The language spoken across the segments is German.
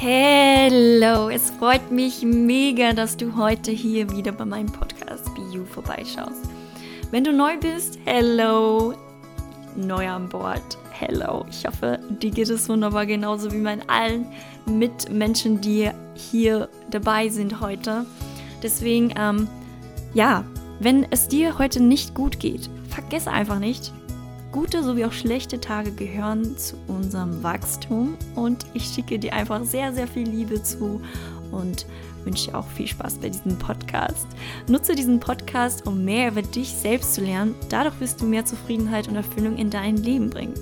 Hello, es freut mich mega, dass du heute hier wieder bei meinem Podcast Be You vorbeischaust. Wenn du neu bist, hello, neu an Bord, hello. Ich hoffe, dir geht es wunderbar, genauso wie meinen allen Mitmenschen, die hier dabei sind heute. Deswegen, ähm, ja, wenn es dir heute nicht gut geht, vergiss einfach nicht, Gute sowie auch schlechte Tage gehören zu unserem Wachstum und ich schicke dir einfach sehr, sehr viel Liebe zu und wünsche dir auch viel Spaß bei diesem Podcast. Nutze diesen Podcast, um mehr über dich selbst zu lernen. Dadurch wirst du mehr Zufriedenheit und Erfüllung in dein Leben bringen.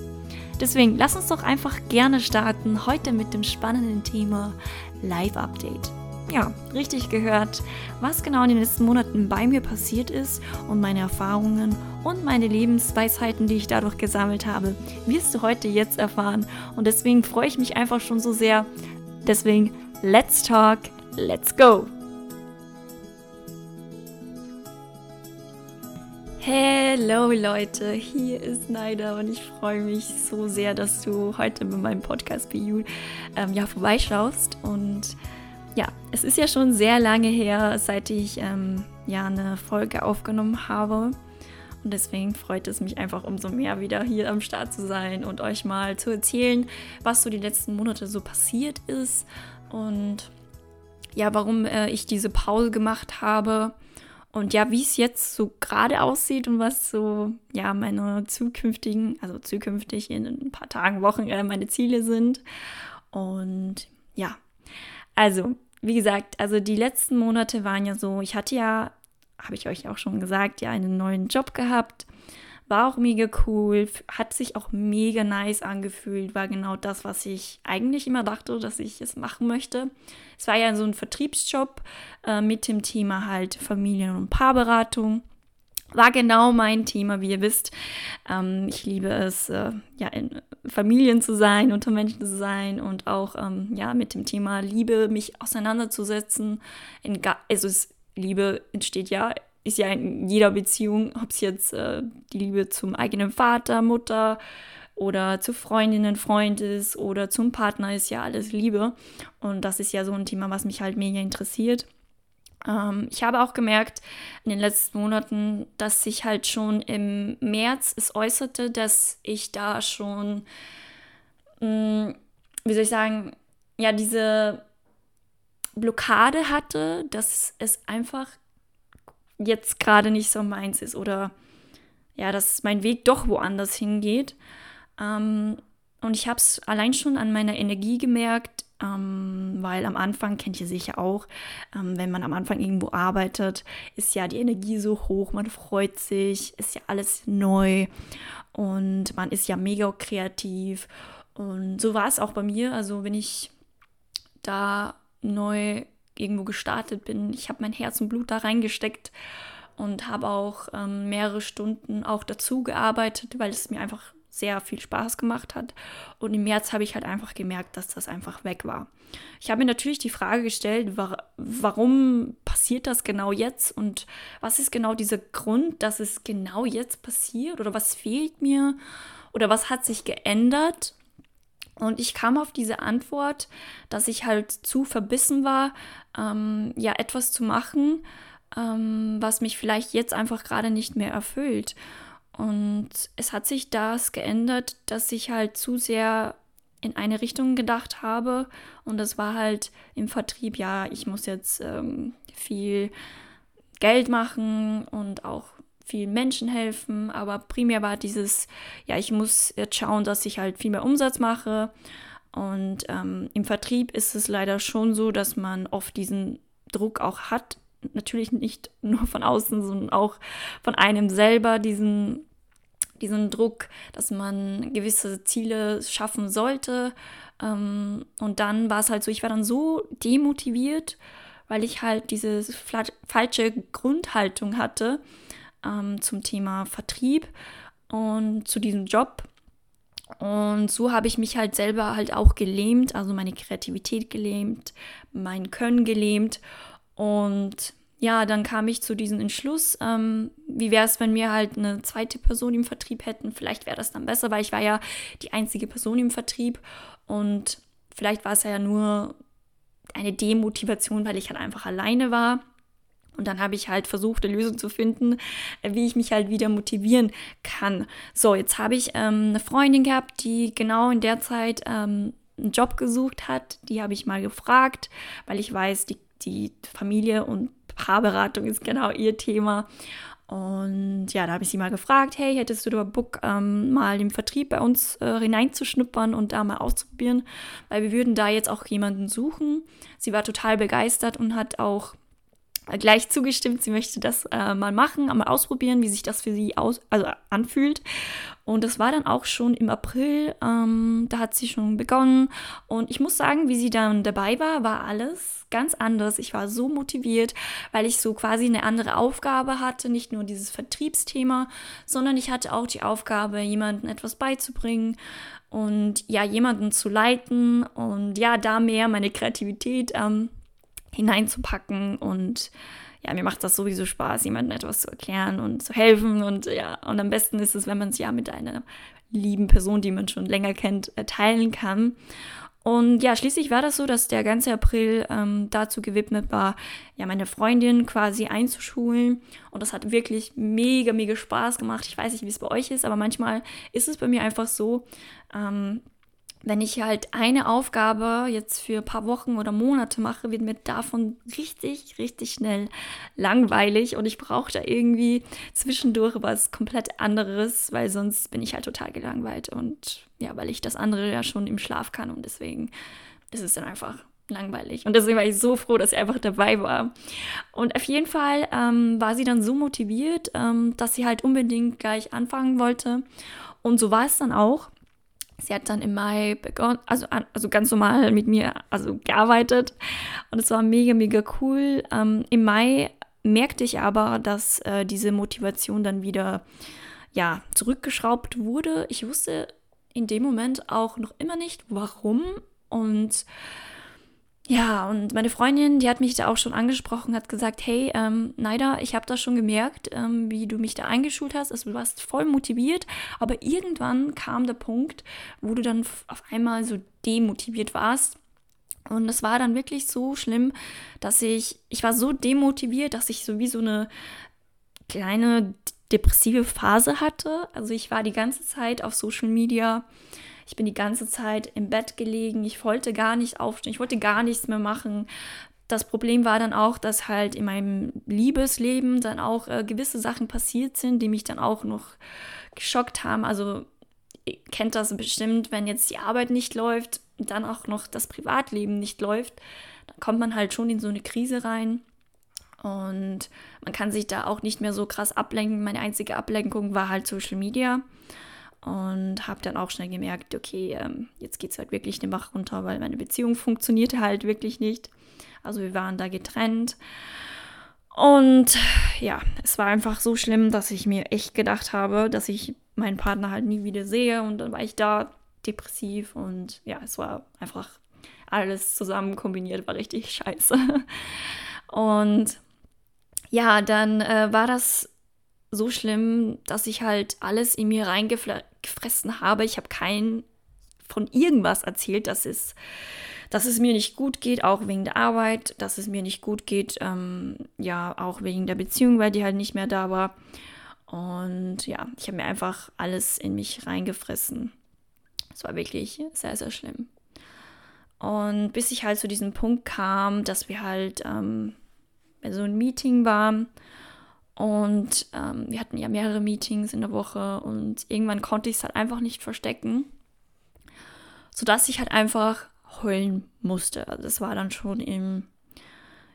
Deswegen lass uns doch einfach gerne starten, heute mit dem spannenden Thema Live Update ja, richtig gehört, was genau in den letzten Monaten bei mir passiert ist und meine Erfahrungen und meine Lebensweisheiten, die ich dadurch gesammelt habe, wirst du heute jetzt erfahren. Und deswegen freue ich mich einfach schon so sehr. Deswegen, let's talk, let's go! Hello Leute, hier ist Naida und ich freue mich so sehr, dass du heute bei meinem Podcast You ähm, ja, vorbeischaust und ja, es ist ja schon sehr lange her, seit ich ähm, ja eine Folge aufgenommen habe. Und deswegen freut es mich einfach umso mehr, wieder hier am Start zu sein und euch mal zu erzählen, was so die letzten Monate so passiert ist und ja, warum äh, ich diese Pause gemacht habe und ja, wie es jetzt so gerade aussieht und was so ja meine zukünftigen, also zukünftig in ein paar Tagen, Wochen äh, meine Ziele sind. Und ja, also wie gesagt, also die letzten Monate waren ja so, ich hatte ja, habe ich euch auch schon gesagt, ja einen neuen Job gehabt. War auch mega cool, hat sich auch mega nice angefühlt, war genau das, was ich eigentlich immer dachte, dass ich es machen möchte. Es war ja so ein Vertriebsjob äh, mit dem Thema halt Familien- und Paarberatung war genau mein Thema, wie ihr wisst. Ähm, ich liebe es, äh, ja, in Familien zu sein, unter Menschen zu sein und auch ähm, ja, mit dem Thema Liebe mich auseinanderzusetzen. In, also es, Liebe entsteht ja, ist ja in jeder Beziehung, ob es jetzt äh, die Liebe zum eigenen Vater, Mutter oder zu Freundinnen, Freund ist oder zum Partner ist ja alles Liebe. Und das ist ja so ein Thema, was mich halt mega interessiert. Ähm, ich habe auch gemerkt in den letzten Monaten, dass sich halt schon im März es äußerte, dass ich da schon, mm, wie soll ich sagen, ja, diese Blockade hatte, dass es einfach jetzt gerade nicht so meins ist oder ja, dass mein Weg doch woanders hingeht. Ähm, und ich habe es allein schon an meiner Energie gemerkt, ähm, weil am Anfang, kennt ihr sicher auch, ähm, wenn man am Anfang irgendwo arbeitet, ist ja die Energie so hoch, man freut sich, ist ja alles neu und man ist ja mega kreativ. Und so war es auch bei mir. Also wenn ich da neu irgendwo gestartet bin, ich habe mein Herz und Blut da reingesteckt und habe auch ähm, mehrere Stunden auch dazu gearbeitet, weil es mir einfach sehr viel Spaß gemacht hat. Und im März habe ich halt einfach gemerkt, dass das einfach weg war. Ich habe mir natürlich die Frage gestellt, warum passiert das genau jetzt und was ist genau dieser Grund, dass es genau jetzt passiert oder was fehlt mir oder was hat sich geändert. Und ich kam auf diese Antwort, dass ich halt zu verbissen war, ähm, ja, etwas zu machen, ähm, was mich vielleicht jetzt einfach gerade nicht mehr erfüllt. Und es hat sich das geändert, dass ich halt zu sehr in eine Richtung gedacht habe. Und das war halt im Vertrieb, ja, ich muss jetzt ähm, viel Geld machen und auch vielen Menschen helfen. Aber primär war dieses, ja, ich muss jetzt schauen, dass ich halt viel mehr Umsatz mache. Und ähm, im Vertrieb ist es leider schon so, dass man oft diesen Druck auch hat, natürlich nicht nur von außen, sondern auch von einem selber diesen, diesen Druck, dass man gewisse Ziele schaffen sollte. Ähm, und dann war es halt so, ich war dann so demotiviert, weil ich halt diese falsche Grundhaltung hatte ähm, zum Thema Vertrieb und zu diesem Job. Und so habe ich mich halt selber halt auch gelähmt, also meine Kreativität gelähmt, mein Können gelähmt. Und ja, dann kam ich zu diesem Entschluss, ähm, wie wäre es, wenn wir halt eine zweite Person im Vertrieb hätten? Vielleicht wäre das dann besser, weil ich war ja die einzige Person im Vertrieb und vielleicht war es ja nur eine Demotivation, weil ich halt einfach alleine war. Und dann habe ich halt versucht, eine Lösung zu finden, äh, wie ich mich halt wieder motivieren kann. So, jetzt habe ich ähm, eine Freundin gehabt, die genau in der Zeit ähm, einen Job gesucht hat. Die habe ich mal gefragt, weil ich weiß, die, die Familie und Paarberatung ist genau ihr Thema. Und ja, da habe ich sie mal gefragt, hey, hättest du da Bock, ähm, mal im Vertrieb bei uns äh, hineinzuschnuppern und da mal auszuprobieren? Weil wir würden da jetzt auch jemanden suchen. Sie war total begeistert und hat auch gleich zugestimmt, sie möchte das äh, mal machen, mal ausprobieren, wie sich das für sie aus, also anfühlt. Und das war dann auch schon im April, ähm, da hat sie schon begonnen. Und ich muss sagen, wie sie dann dabei war, war alles ganz anders. Ich war so motiviert, weil ich so quasi eine andere Aufgabe hatte, nicht nur dieses Vertriebsthema, sondern ich hatte auch die Aufgabe, jemandem etwas beizubringen und ja, jemanden zu leiten und ja, da mehr meine Kreativität ähm, hineinzupacken und ja, mir macht das sowieso Spaß, jemandem etwas zu erklären und zu helfen und ja, und am besten ist es, wenn man es ja mit einer lieben Person, die man schon länger kennt, äh, teilen kann. Und ja, schließlich war das so, dass der ganze April ähm, dazu gewidmet war, ja, meine Freundin quasi einzuschulen. Und das hat wirklich mega, mega Spaß gemacht. Ich weiß nicht, wie es bei euch ist, aber manchmal ist es bei mir einfach so, ähm, wenn ich halt eine Aufgabe jetzt für ein paar Wochen oder Monate mache, wird mir davon richtig, richtig schnell langweilig und ich brauche da irgendwie zwischendurch was komplett anderes, weil sonst bin ich halt total gelangweilt und ja, weil ich das andere ja schon im Schlaf kann und deswegen ist es dann einfach langweilig. Und deswegen war ich so froh, dass sie einfach dabei war. Und auf jeden Fall ähm, war sie dann so motiviert, ähm, dass sie halt unbedingt gleich anfangen wollte. Und so war es dann auch. Sie hat dann im Mai begonnen, also, also ganz normal mit mir also gearbeitet und es war mega, mega cool. Ähm, Im Mai merkte ich aber, dass äh, diese Motivation dann wieder ja, zurückgeschraubt wurde. Ich wusste in dem Moment auch noch immer nicht, warum und ja, und meine Freundin, die hat mich da auch schon angesprochen, hat gesagt, hey, ähm, Naida, ich habe das schon gemerkt, ähm, wie du mich da eingeschult hast. Also du warst voll motiviert, aber irgendwann kam der Punkt, wo du dann auf einmal so demotiviert warst. Und es war dann wirklich so schlimm, dass ich, ich war so demotiviert, dass ich so wie so eine kleine depressive Phase hatte. Also ich war die ganze Zeit auf Social Media ich bin die ganze Zeit im Bett gelegen. Ich wollte gar nicht aufstehen. Ich wollte gar nichts mehr machen. Das Problem war dann auch, dass halt in meinem Liebesleben dann auch äh, gewisse Sachen passiert sind, die mich dann auch noch geschockt haben. Also ihr kennt das bestimmt, wenn jetzt die Arbeit nicht läuft dann auch noch das Privatleben nicht läuft, dann kommt man halt schon in so eine Krise rein. Und man kann sich da auch nicht mehr so krass ablenken. Meine einzige Ablenkung war halt Social Media und habe dann auch schnell gemerkt, okay, ähm, jetzt geht es halt wirklich den Bach runter, weil meine Beziehung funktionierte halt wirklich nicht. Also wir waren da getrennt. Und ja, es war einfach so schlimm, dass ich mir echt gedacht habe, dass ich meinen Partner halt nie wieder sehe. Und dann war ich da depressiv und ja, es war einfach alles zusammen kombiniert, war richtig scheiße. Und ja, dann äh, war das so schlimm, dass ich halt alles in mir reingefressen habe. Ich habe kein von irgendwas erzählt, dass es, dass es mir nicht gut geht, auch wegen der Arbeit, dass es mir nicht gut geht, ähm, ja, auch wegen der Beziehung, weil die halt nicht mehr da war. Und ja, ich habe mir einfach alles in mich reingefressen. Es war wirklich sehr, sehr schlimm. Und bis ich halt zu diesem Punkt kam, dass wir halt ähm, so einem Meeting waren und ähm, wir hatten ja mehrere Meetings in der Woche und irgendwann konnte ich es halt einfach nicht verstecken, sodass ich halt einfach heulen musste. Also das war dann schon im,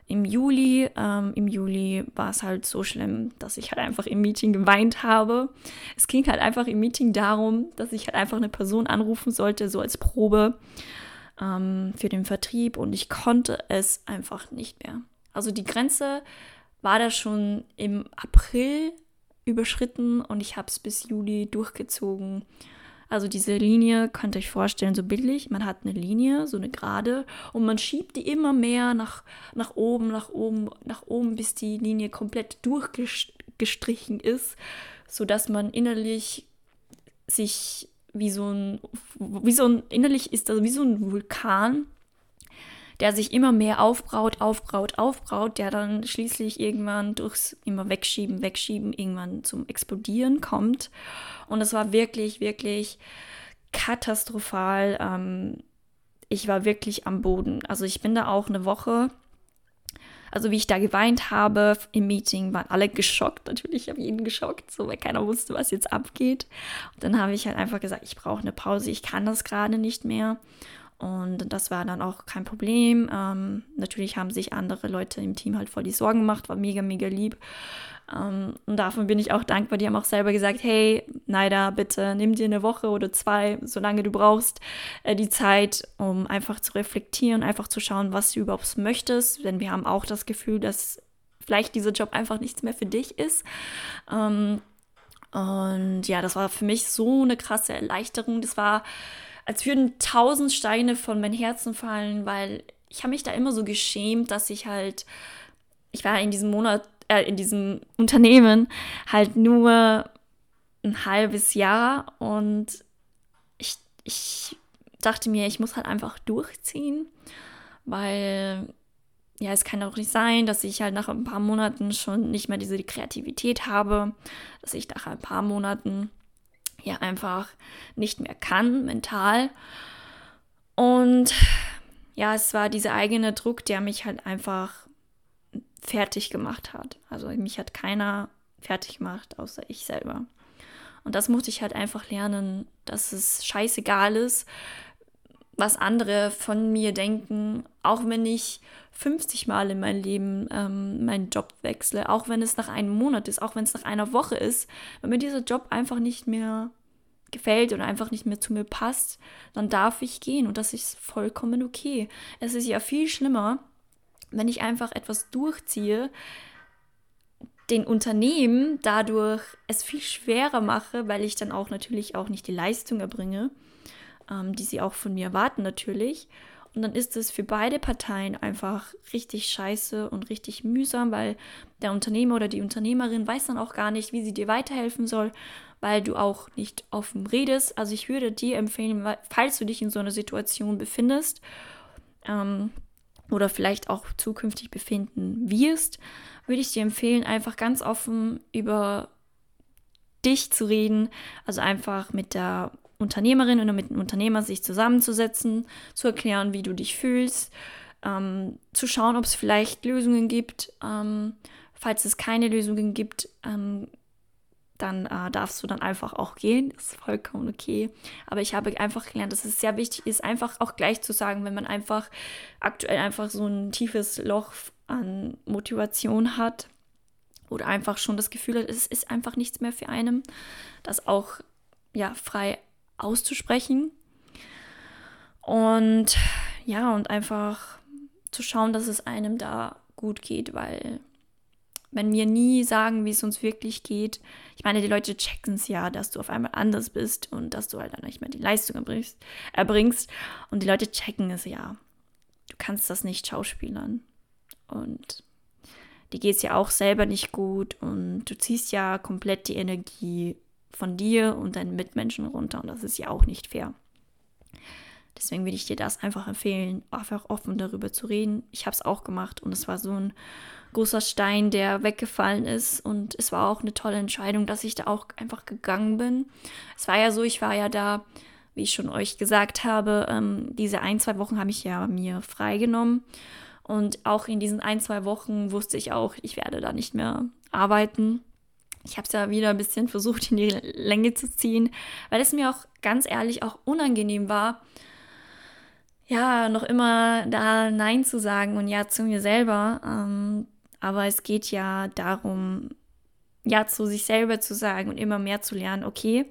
im Juli. Ähm, Im Juli war es halt so schlimm, dass ich halt einfach im Meeting geweint habe. Es ging halt einfach im Meeting darum, dass ich halt einfach eine Person anrufen sollte, so als Probe ähm, für den Vertrieb und ich konnte es einfach nicht mehr. Also die Grenze war das schon im April überschritten und ich habe es bis Juli durchgezogen. Also diese Linie könnt ihr euch vorstellen, so bildlich. Man hat eine Linie, so eine gerade, und man schiebt die immer mehr nach, nach oben, nach oben, nach oben, bis die Linie komplett durchgestrichen ist, sodass man innerlich sich wie so ein, wie so ein, innerlich ist das wie so ein Vulkan, der sich immer mehr aufbraut, aufbraut, aufbraut, der dann schließlich irgendwann durchs immer wegschieben, wegschieben, irgendwann zum Explodieren kommt. Und es war wirklich, wirklich katastrophal. Ähm, ich war wirklich am Boden. Also ich bin da auch eine Woche also wie ich da geweint habe im Meeting, waren alle geschockt. Natürlich habe ich jeden geschockt, so weil keiner wusste, was jetzt abgeht. Und dann habe ich halt einfach gesagt, ich brauche eine Pause, ich kann das gerade nicht mehr. Und das war dann auch kein Problem. Ähm, natürlich haben sich andere Leute im Team halt voll die Sorgen gemacht, war mega, mega lieb. Ähm, und davon bin ich auch dankbar. Die haben auch selber gesagt, hey, Naida, bitte nimm dir eine Woche oder zwei, solange du brauchst, äh, die Zeit, um einfach zu reflektieren, einfach zu schauen, was du überhaupt möchtest. Denn wir haben auch das Gefühl, dass vielleicht dieser Job einfach nichts mehr für dich ist. Ähm, und ja, das war für mich so eine krasse Erleichterung. Das war, als würden tausend Steine von meinem Herzen fallen, weil ich habe mich da immer so geschämt, dass ich halt, ich war in diesem Monat äh, in diesem Unternehmen halt nur ein halbes Jahr und ich, ich dachte mir, ich muss halt einfach durchziehen, weil ja, es kann auch nicht sein, dass ich halt nach ein paar Monaten schon nicht mehr diese Kreativität habe, dass ich nach ein paar Monaten ja einfach nicht mehr kann, mental. Und ja, es war dieser eigene Druck, der mich halt einfach fertig gemacht hat. Also mich hat keiner fertig gemacht, außer ich selber. Und das musste ich halt einfach lernen, dass es scheißegal ist, was andere von mir denken, auch wenn ich 50 Mal in meinem Leben ähm, meinen Job wechsle, auch wenn es nach einem Monat ist, auch wenn es nach einer Woche ist, wenn mir dieser Job einfach nicht mehr gefällt oder einfach nicht mehr zu mir passt, dann darf ich gehen und das ist vollkommen okay. Es ist ja viel schlimmer, wenn ich einfach etwas durchziehe, den Unternehmen dadurch es viel schwerer mache, weil ich dann auch natürlich auch nicht die Leistung erbringe, ähm, die sie auch von mir erwarten natürlich. Und dann ist es für beide Parteien einfach richtig scheiße und richtig mühsam, weil der Unternehmer oder die Unternehmerin weiß dann auch gar nicht, wie sie dir weiterhelfen soll, weil du auch nicht offen redest. Also ich würde dir empfehlen, falls du dich in so einer Situation befindest, ähm, oder vielleicht auch zukünftig befinden wirst, würde ich dir empfehlen, einfach ganz offen über dich zu reden, also einfach mit der Unternehmerin oder mit dem Unternehmer sich zusammenzusetzen, zu erklären, wie du dich fühlst, ähm, zu schauen, ob es vielleicht Lösungen gibt. Ähm, falls es keine Lösungen gibt, ähm, dann äh, darfst du dann einfach auch gehen. Das ist vollkommen okay. Aber ich habe einfach gelernt, dass es sehr wichtig ist, einfach auch gleich zu sagen, wenn man einfach aktuell einfach so ein tiefes Loch an Motivation hat oder einfach schon das Gefühl hat, es ist einfach nichts mehr für einen, das auch ja frei auszusprechen. Und ja, und einfach zu schauen, dass es einem da gut geht, weil wenn wir nie sagen, wie es uns wirklich geht. Ich meine, die Leute checken es ja, dass du auf einmal anders bist und dass du halt dann nicht mehr die Leistung erbringst, erbringst. Und die Leute checken es ja. Du kannst das nicht schauspielern. Und dir geht es ja auch selber nicht gut und du ziehst ja komplett die Energie von dir und deinen Mitmenschen runter und das ist ja auch nicht fair. Deswegen würde ich dir das einfach empfehlen, einfach offen darüber zu reden. Ich habe es auch gemacht und es war so ein großer Stein, der weggefallen ist. Und es war auch eine tolle Entscheidung, dass ich da auch einfach gegangen bin. Es war ja so, ich war ja da, wie ich schon euch gesagt habe, ähm, diese ein, zwei Wochen habe ich ja mir freigenommen. Und auch in diesen ein, zwei Wochen wusste ich auch, ich werde da nicht mehr arbeiten. Ich habe es ja wieder ein bisschen versucht, in die Länge zu ziehen, weil es mir auch ganz ehrlich auch unangenehm war, ja, noch immer da Nein zu sagen und Ja zu mir selber. Ähm, aber es geht ja darum, ja zu sich selber zu sagen und immer mehr zu lernen, okay,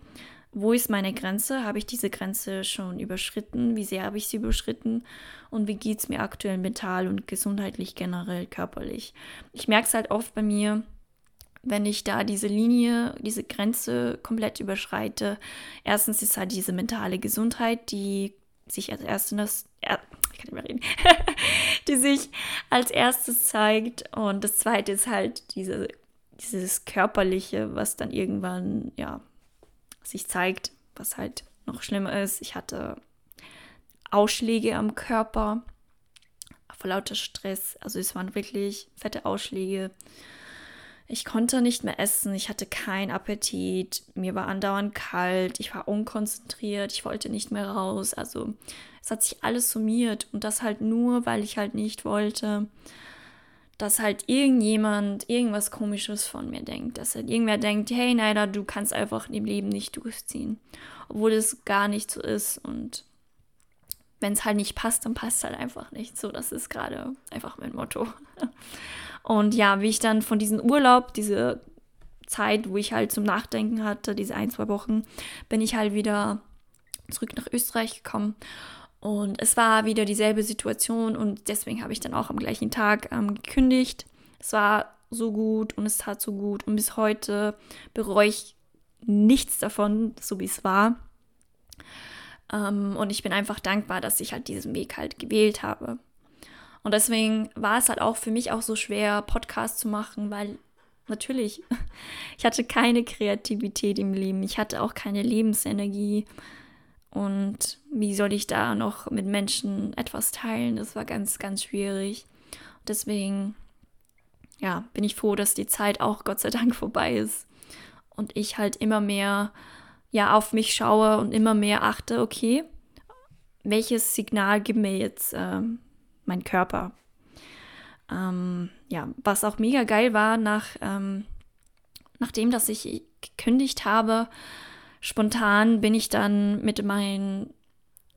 wo ist meine Grenze? Habe ich diese Grenze schon überschritten? Wie sehr habe ich sie überschritten? Und wie geht es mir aktuell mental und gesundheitlich generell, körperlich? Ich merke es halt oft bei mir, wenn ich da diese Linie, diese Grenze komplett überschreite. Erstens ist halt diese mentale Gesundheit, die sich als erstes, ich kann nicht mehr reden, die sich als erstes zeigt. Und das zweite ist halt diese, dieses Körperliche, was dann irgendwann, ja, sich zeigt, was halt noch schlimmer ist. Ich hatte Ausschläge am Körper, vor lauter Stress. Also es waren wirklich fette Ausschläge. Ich konnte nicht mehr essen, ich hatte keinen Appetit, mir war andauernd kalt, ich war unkonzentriert, ich wollte nicht mehr raus. Also es hat sich alles summiert und das halt nur, weil ich halt nicht wollte, dass halt irgendjemand irgendwas Komisches von mir denkt. Dass halt irgendwer denkt, hey Neider, du kannst einfach im Leben nicht durchziehen. Obwohl es gar nicht so ist und wenn es halt nicht passt, dann passt halt einfach nicht. So, das ist gerade einfach mein Motto. Und ja, wie ich dann von diesem Urlaub, diese Zeit, wo ich halt zum Nachdenken hatte, diese ein, zwei Wochen, bin ich halt wieder zurück nach Österreich gekommen. Und es war wieder dieselbe Situation und deswegen habe ich dann auch am gleichen Tag ähm, gekündigt. Es war so gut und es tat so gut und bis heute bereue ich nichts davon, so wie es war. Ähm, und ich bin einfach dankbar, dass ich halt diesen Weg halt gewählt habe. Und deswegen war es halt auch für mich auch so schwer, Podcasts zu machen, weil natürlich, ich hatte keine Kreativität im Leben, ich hatte auch keine Lebensenergie. Und wie soll ich da noch mit Menschen etwas teilen? Das war ganz, ganz schwierig. Deswegen, ja, bin ich froh, dass die Zeit auch Gott sei Dank vorbei ist. Und ich halt immer mehr, ja, auf mich schaue und immer mehr achte, okay, welches Signal gibt mir jetzt äh, mein Körper. Ähm, ja, was auch mega geil war, nach, ähm, nachdem, dass ich gekündigt habe, spontan bin ich dann mit meinem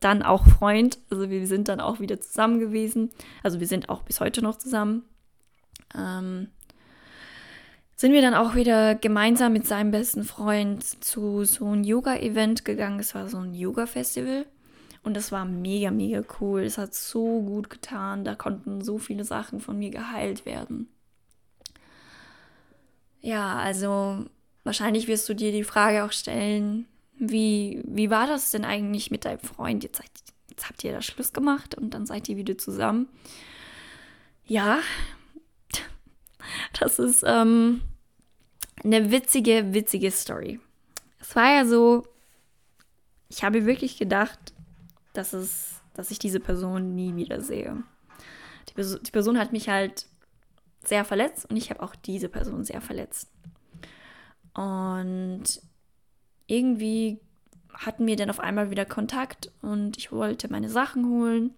dann auch Freund, also wir sind dann auch wieder zusammen gewesen, also wir sind auch bis heute noch zusammen, ähm, sind wir dann auch wieder gemeinsam mit seinem besten Freund zu so einem Yoga-Event gegangen. Es war so ein Yoga-Festival. Und das war mega, mega cool. Es hat so gut getan. Da konnten so viele Sachen von mir geheilt werden. Ja, also wahrscheinlich wirst du dir die Frage auch stellen, wie, wie war das denn eigentlich mit deinem Freund? Jetzt, jetzt habt ihr da Schluss gemacht und dann seid ihr wieder zusammen. Ja, das ist ähm, eine witzige, witzige Story. Es war ja so, ich habe wirklich gedacht, dass, es, dass ich diese Person nie wieder sehe. Die, Person, die Person hat mich halt sehr verletzt und ich habe auch diese Person sehr verletzt. Und irgendwie hatten wir dann auf einmal wieder Kontakt und ich wollte meine Sachen holen.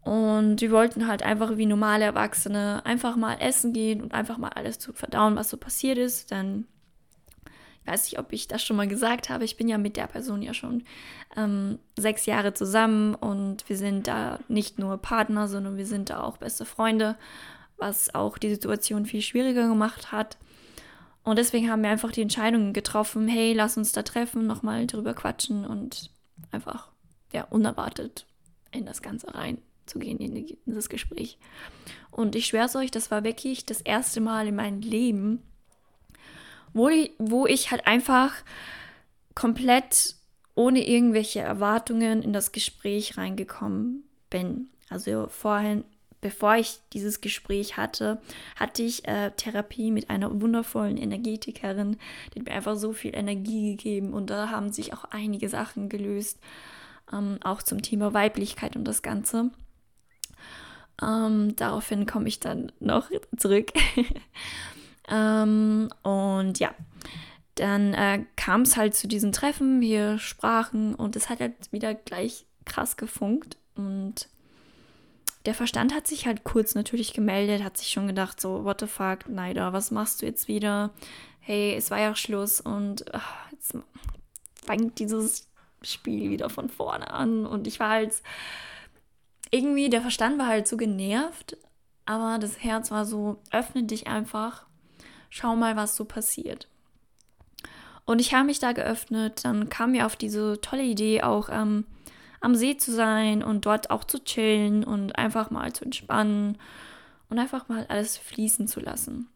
Und wir wollten halt einfach wie normale Erwachsene einfach mal essen gehen und einfach mal alles zu verdauen, was so passiert ist. Ich weiß nicht, ob ich das schon mal gesagt habe, ich bin ja mit der Person ja schon ähm, sechs Jahre zusammen und wir sind da nicht nur Partner, sondern wir sind da auch beste Freunde, was auch die Situation viel schwieriger gemacht hat. Und deswegen haben wir einfach die Entscheidung getroffen, hey, lass uns da treffen, nochmal drüber quatschen und einfach, ja, unerwartet in das Ganze reinzugehen, in das Gespräch. Und ich schwöre es euch, das war wirklich das erste Mal in meinem Leben, wo ich, wo ich halt einfach komplett ohne irgendwelche Erwartungen in das Gespräch reingekommen bin. Also vorhin, bevor ich dieses Gespräch hatte, hatte ich äh, Therapie mit einer wundervollen Energetikerin, die hat mir einfach so viel Energie gegeben und da haben sich auch einige Sachen gelöst, ähm, auch zum Thema Weiblichkeit und das Ganze. Ähm, daraufhin komme ich dann noch zurück. Ähm, und ja, dann äh, kam es halt zu diesen Treffen, wir sprachen und es hat halt wieder gleich krass gefunkt. Und der Verstand hat sich halt kurz natürlich gemeldet, hat sich schon gedacht, so, what the fuck, Neider, was machst du jetzt wieder? Hey, es war ja Schluss und ach, jetzt fängt dieses Spiel wieder von vorne an. Und ich war halt irgendwie, der Verstand war halt so genervt, aber das Herz war so, öffne dich einfach schau mal, was so passiert. Und ich habe mich da geöffnet, dann kam mir auf diese tolle Idee auch ähm, am See zu sein und dort auch zu chillen und einfach mal zu entspannen und einfach mal alles fließen zu lassen.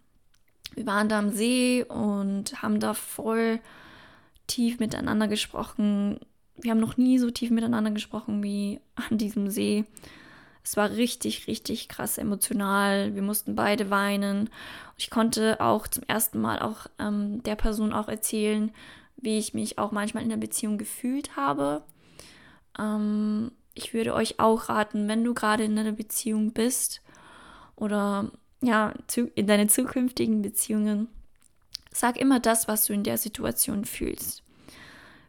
Wir waren da am See und haben da voll tief miteinander gesprochen. Wir haben noch nie so tief miteinander gesprochen wie an diesem See. Es war richtig, richtig krass emotional. Wir mussten beide weinen. Ich konnte auch zum ersten Mal auch ähm, der Person auch erzählen, wie ich mich auch manchmal in der Beziehung gefühlt habe. Ähm, ich würde euch auch raten, wenn du gerade in einer Beziehung bist oder ja, in deinen zukünftigen Beziehungen, sag immer das, was du in der Situation fühlst.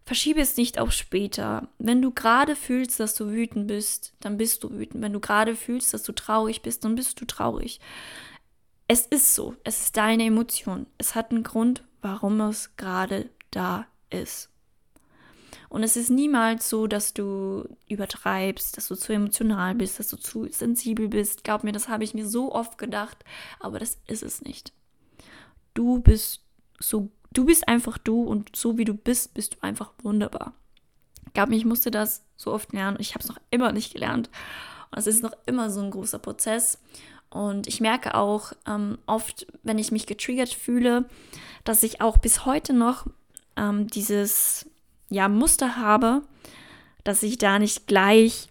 Verschiebe es nicht auf später. Wenn du gerade fühlst, dass du wütend bist, dann bist du wütend. Wenn du gerade fühlst, dass du traurig bist, dann bist du traurig. Es ist so. Es ist deine Emotion. Es hat einen Grund, warum es gerade da ist. Und es ist niemals so, dass du übertreibst, dass du zu emotional bist, dass du zu sensibel bist. Glaub mir, das habe ich mir so oft gedacht, aber das ist es nicht. Du bist so Du bist einfach du und so wie du bist, bist du einfach wunderbar. Ich glaube, ich musste das so oft lernen. Ich habe es noch immer nicht gelernt. Und es ist noch immer so ein großer Prozess. Und ich merke auch ähm, oft, wenn ich mich getriggert fühle, dass ich auch bis heute noch ähm, dieses ja, Muster habe, dass ich da nicht gleich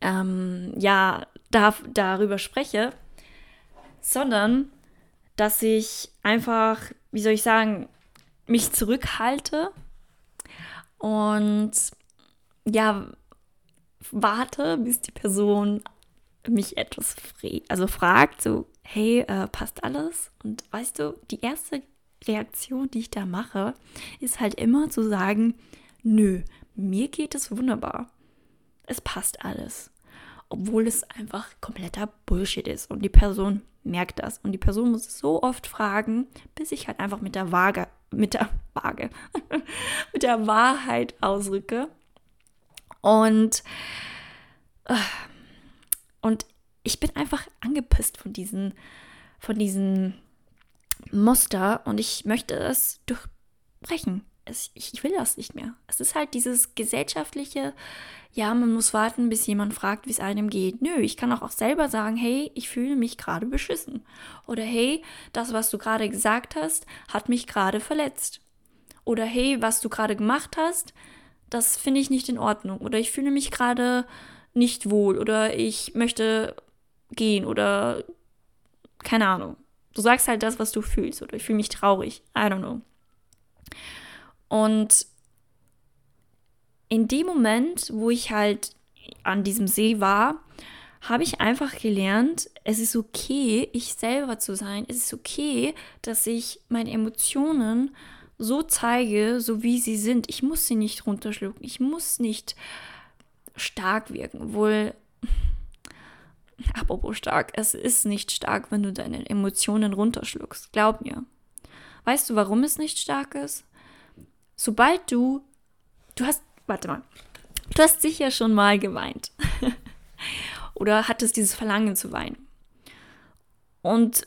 ähm, ja, da, darüber spreche, sondern dass ich einfach wie soll ich sagen, mich zurückhalte und ja, warte, bis die Person mich etwas also fragt, so, hey, äh, passt alles? Und weißt du, die erste Reaktion, die ich da mache, ist halt immer zu sagen, nö, mir geht es wunderbar. Es passt alles. Obwohl es einfach kompletter Bullshit ist und die Person merkt das. Und die Person muss so oft fragen, bis ich halt einfach mit der Waage, mit der Waage, mit der Wahrheit ausrücke. Und, äh, und ich bin einfach angepisst von diesen, von diesen Muster und ich möchte es durchbrechen es, ich will das nicht mehr. Es ist halt dieses gesellschaftliche, ja, man muss warten, bis jemand fragt, wie es einem geht. Nö, ich kann auch, auch selber sagen, hey, ich fühle mich gerade beschissen. Oder hey, das, was du gerade gesagt hast, hat mich gerade verletzt. Oder hey, was du gerade gemacht hast, das finde ich nicht in Ordnung. Oder ich fühle mich gerade nicht wohl. Oder ich möchte gehen. Oder keine Ahnung. Du sagst halt das, was du fühlst. Oder ich fühle mich traurig. I don't know. Und in dem Moment, wo ich halt an diesem See war, habe ich einfach gelernt, es ist okay, ich selber zu sein. Es ist okay, dass ich meine Emotionen so zeige, so wie sie sind. Ich muss sie nicht runterschlucken. Ich muss nicht stark wirken. Obwohl, apropos stark, es ist nicht stark, wenn du deine Emotionen runterschluckst. Glaub mir. Weißt du, warum es nicht stark ist? Sobald du, du hast, warte mal, du hast sicher schon mal geweint oder hattest dieses Verlangen zu weinen. Und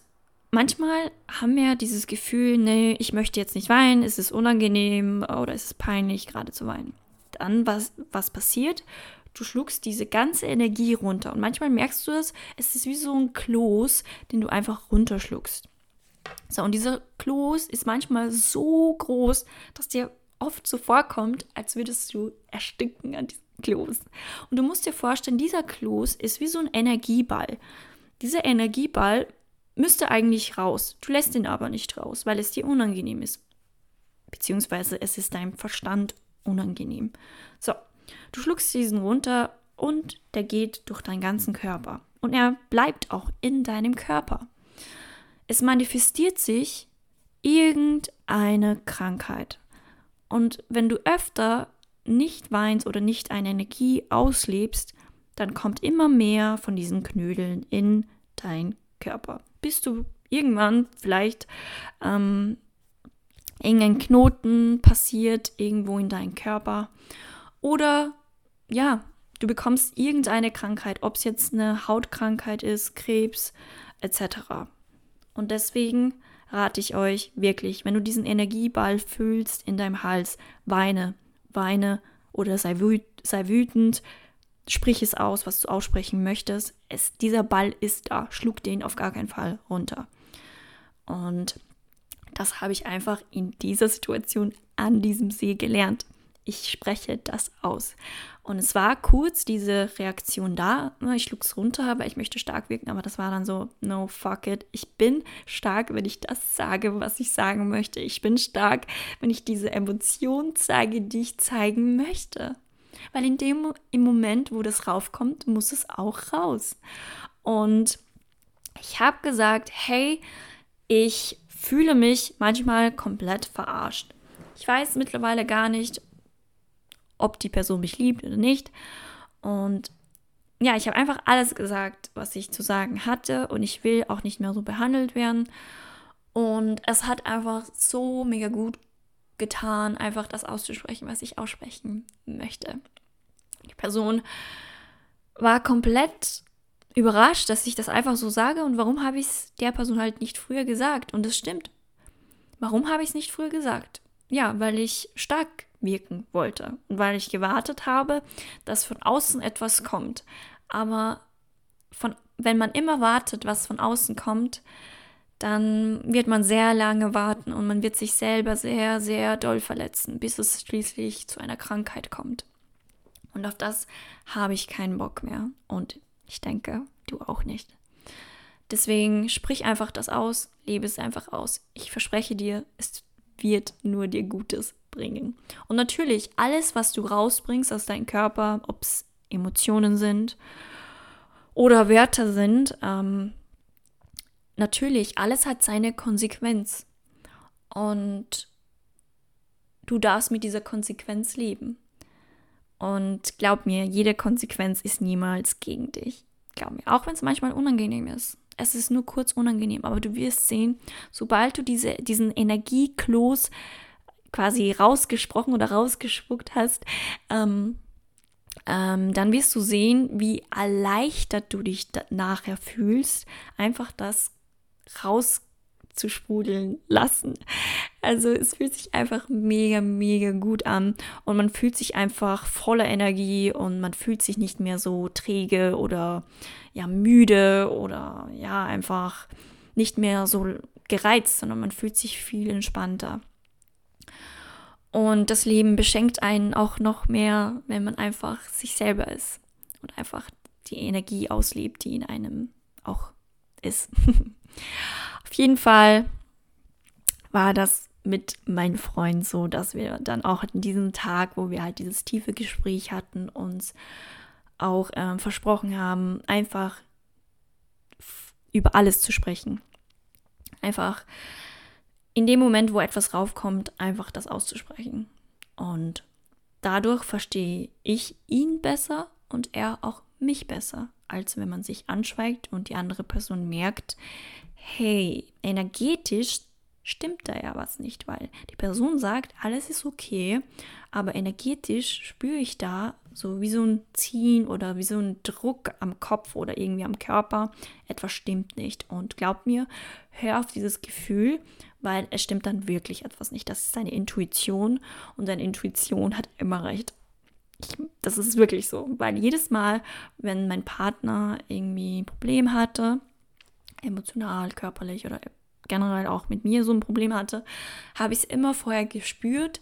manchmal haben wir dieses Gefühl, nee, ich möchte jetzt nicht weinen, es ist unangenehm oder es ist peinlich, gerade zu weinen. Dann, was, was passiert? Du schluckst diese ganze Energie runter. Und manchmal merkst du es, es ist wie so ein Kloß, den du einfach runterschluckst. So, und dieser Kloß ist manchmal so groß, dass dir oft so vorkommt, als würdest du erstinken an diesem Kloß. Und du musst dir vorstellen, dieser Kloß ist wie so ein Energieball. Dieser Energieball müsste eigentlich raus. Du lässt ihn aber nicht raus, weil es dir unangenehm ist. Beziehungsweise es ist deinem Verstand unangenehm. So, du schluckst diesen runter und der geht durch deinen ganzen Körper. Und er bleibt auch in deinem Körper. Es manifestiert sich irgendeine Krankheit. Und wenn du öfter nicht weinst oder nicht eine Energie auslebst, dann kommt immer mehr von diesen Knödeln in dein Körper. Bis du irgendwann vielleicht ähm, irgendein Knoten passiert irgendwo in deinem Körper oder ja, du bekommst irgendeine Krankheit, ob es jetzt eine Hautkrankheit ist, Krebs etc. Und deswegen rate ich euch wirklich, wenn du diesen Energieball fühlst in deinem Hals, weine, weine oder sei, wüt sei wütend, sprich es aus, was du aussprechen möchtest. Es, dieser Ball ist da, schlug den auf gar keinen Fall runter. Und das habe ich einfach in dieser Situation an diesem See gelernt ich spreche das aus. Und es war kurz diese Reaktion da. Ich schlug es runter, weil ich möchte stark wirken, aber das war dann so, no fuck it. Ich bin stark, wenn ich das sage, was ich sagen möchte. Ich bin stark, wenn ich diese Emotion zeige, die ich zeigen möchte. weil in dem im Moment, wo das raufkommt, muss es auch raus. Und ich habe gesagt, hey, ich fühle mich manchmal komplett verarscht. Ich weiß mittlerweile gar nicht, ob die Person mich liebt oder nicht. Und ja, ich habe einfach alles gesagt, was ich zu sagen hatte und ich will auch nicht mehr so behandelt werden. Und es hat einfach so mega gut getan, einfach das auszusprechen, was ich aussprechen möchte. Die Person war komplett überrascht, dass ich das einfach so sage und warum habe ich es der Person halt nicht früher gesagt? Und es stimmt. Warum habe ich es nicht früher gesagt? Ja, weil ich stark wirken wollte und weil ich gewartet habe, dass von außen etwas kommt. Aber von, wenn man immer wartet, was von außen kommt, dann wird man sehr lange warten und man wird sich selber sehr, sehr doll verletzen, bis es schließlich zu einer Krankheit kommt. Und auf das habe ich keinen Bock mehr. Und ich denke, du auch nicht. Deswegen sprich einfach das aus, lebe es einfach aus. Ich verspreche dir, es wird nur dir Gutes bringen. Und natürlich, alles, was du rausbringst aus deinem Körper, ob es Emotionen sind oder Werte sind, ähm, natürlich, alles hat seine Konsequenz. Und du darfst mit dieser Konsequenz leben. Und glaub mir, jede Konsequenz ist niemals gegen dich. Glaub mir, auch wenn es manchmal unangenehm ist. Es ist nur kurz unangenehm, aber du wirst sehen, sobald du diese, diesen Energiekloß quasi rausgesprochen oder rausgespuckt hast, ähm, ähm, dann wirst du sehen, wie erleichtert du dich nachher fühlst, einfach das rauszusprudeln lassen. Also es fühlt sich einfach mega, mega gut an und man fühlt sich einfach voller Energie und man fühlt sich nicht mehr so träge oder ja müde oder ja einfach nicht mehr so gereizt, sondern man fühlt sich viel entspannter. Und das Leben beschenkt einen auch noch mehr, wenn man einfach sich selber ist und einfach die Energie auslebt, die in einem auch ist. Auf jeden Fall war das mit meinem Freund so, dass wir dann auch in diesem Tag, wo wir halt dieses tiefe Gespräch hatten, uns auch äh, versprochen haben, einfach über alles zu sprechen. Einfach in dem Moment, wo etwas raufkommt, einfach das auszusprechen. Und dadurch verstehe ich ihn besser und er auch mich besser, als wenn man sich anschweigt und die andere Person merkt, hey, energetisch stimmt da ja was nicht, weil die Person sagt, alles ist okay, aber energetisch spüre ich da so wie so ein Ziehen oder wie so ein Druck am Kopf oder irgendwie am Körper. Etwas stimmt nicht. Und glaub mir, hör auf dieses Gefühl, weil es stimmt dann wirklich etwas nicht. Das ist deine Intuition und deine Intuition hat immer recht. Ich, das ist wirklich so, weil jedes Mal, wenn mein Partner irgendwie ein Problem hatte, emotional, körperlich oder generell auch mit mir so ein Problem hatte, habe ich es immer vorher gespürt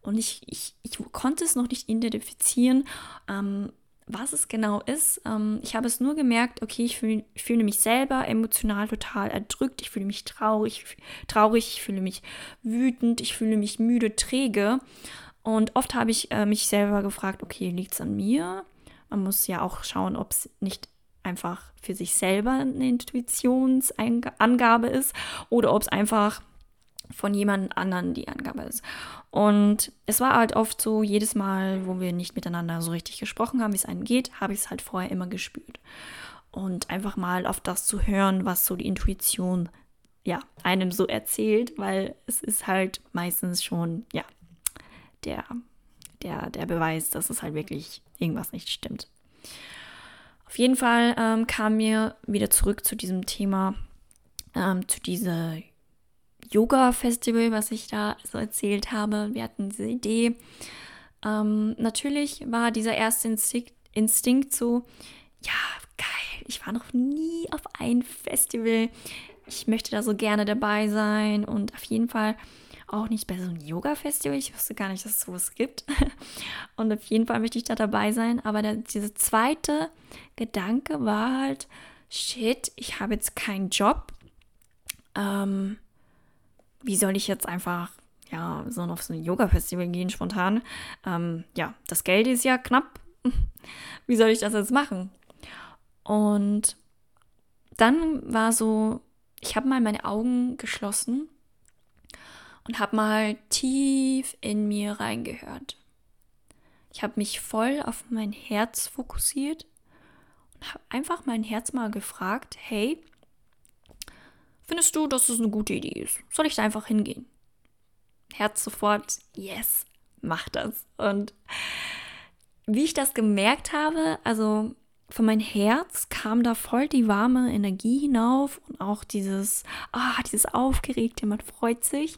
und ich, ich, ich konnte es noch nicht identifizieren, ähm, was es genau ist. Ähm, ich habe es nur gemerkt, okay, ich, fühl, fühle mich selber emotional total erdrückt, ich fühle mich traurig, traurig, ich fühle mich wütend, ich fühle mich müde, träge. Und oft habe ich äh, mich selber gefragt, okay, liegt es an mir? Man muss ja auch schauen, ob es nicht einfach für sich selber eine Intuitionsangabe ist oder ob es einfach von jemand anderen die Angabe ist. Und es war halt oft so, jedes Mal, wo wir nicht miteinander so richtig gesprochen haben, wie es einem geht, habe ich es halt vorher immer gespürt. Und einfach mal auf das zu hören, was so die Intuition ja einem so erzählt, weil es ist halt meistens schon ja der der der Beweis, dass es halt wirklich irgendwas nicht stimmt. Auf jeden Fall ähm, kam mir wieder zurück zu diesem Thema, ähm, zu dieser Yoga-Festival, was ich da so erzählt habe. Wir hatten diese Idee. Ähm, natürlich war dieser erste Instinkt, Instinkt so, ja, geil, ich war noch nie auf ein Festival. Ich möchte da so gerne dabei sein und auf jeden Fall auch nicht bei so einem Yoga-Festival. Ich wusste gar nicht, dass es sowas gibt. Und auf jeden Fall möchte ich da dabei sein. Aber der, dieser zweite Gedanke war halt, shit, ich habe jetzt keinen Job. Ähm, wie soll ich jetzt einfach ja, so auf so ein Yoga-Festival gehen spontan. Ähm, ja, das Geld ist ja knapp. Wie soll ich das jetzt machen? Und dann war so, ich habe mal meine Augen geschlossen und habe mal tief in mir reingehört. Ich habe mich voll auf mein Herz fokussiert und habe einfach mein Herz mal gefragt, hey, findest du, dass es eine gute Idee ist? Soll ich da einfach hingehen? Herz sofort, yes, mach das. Und wie ich das gemerkt habe, also von meinem Herz kam da voll die warme Energie hinauf und auch dieses, ah, dieses Aufgeregte, man freut sich.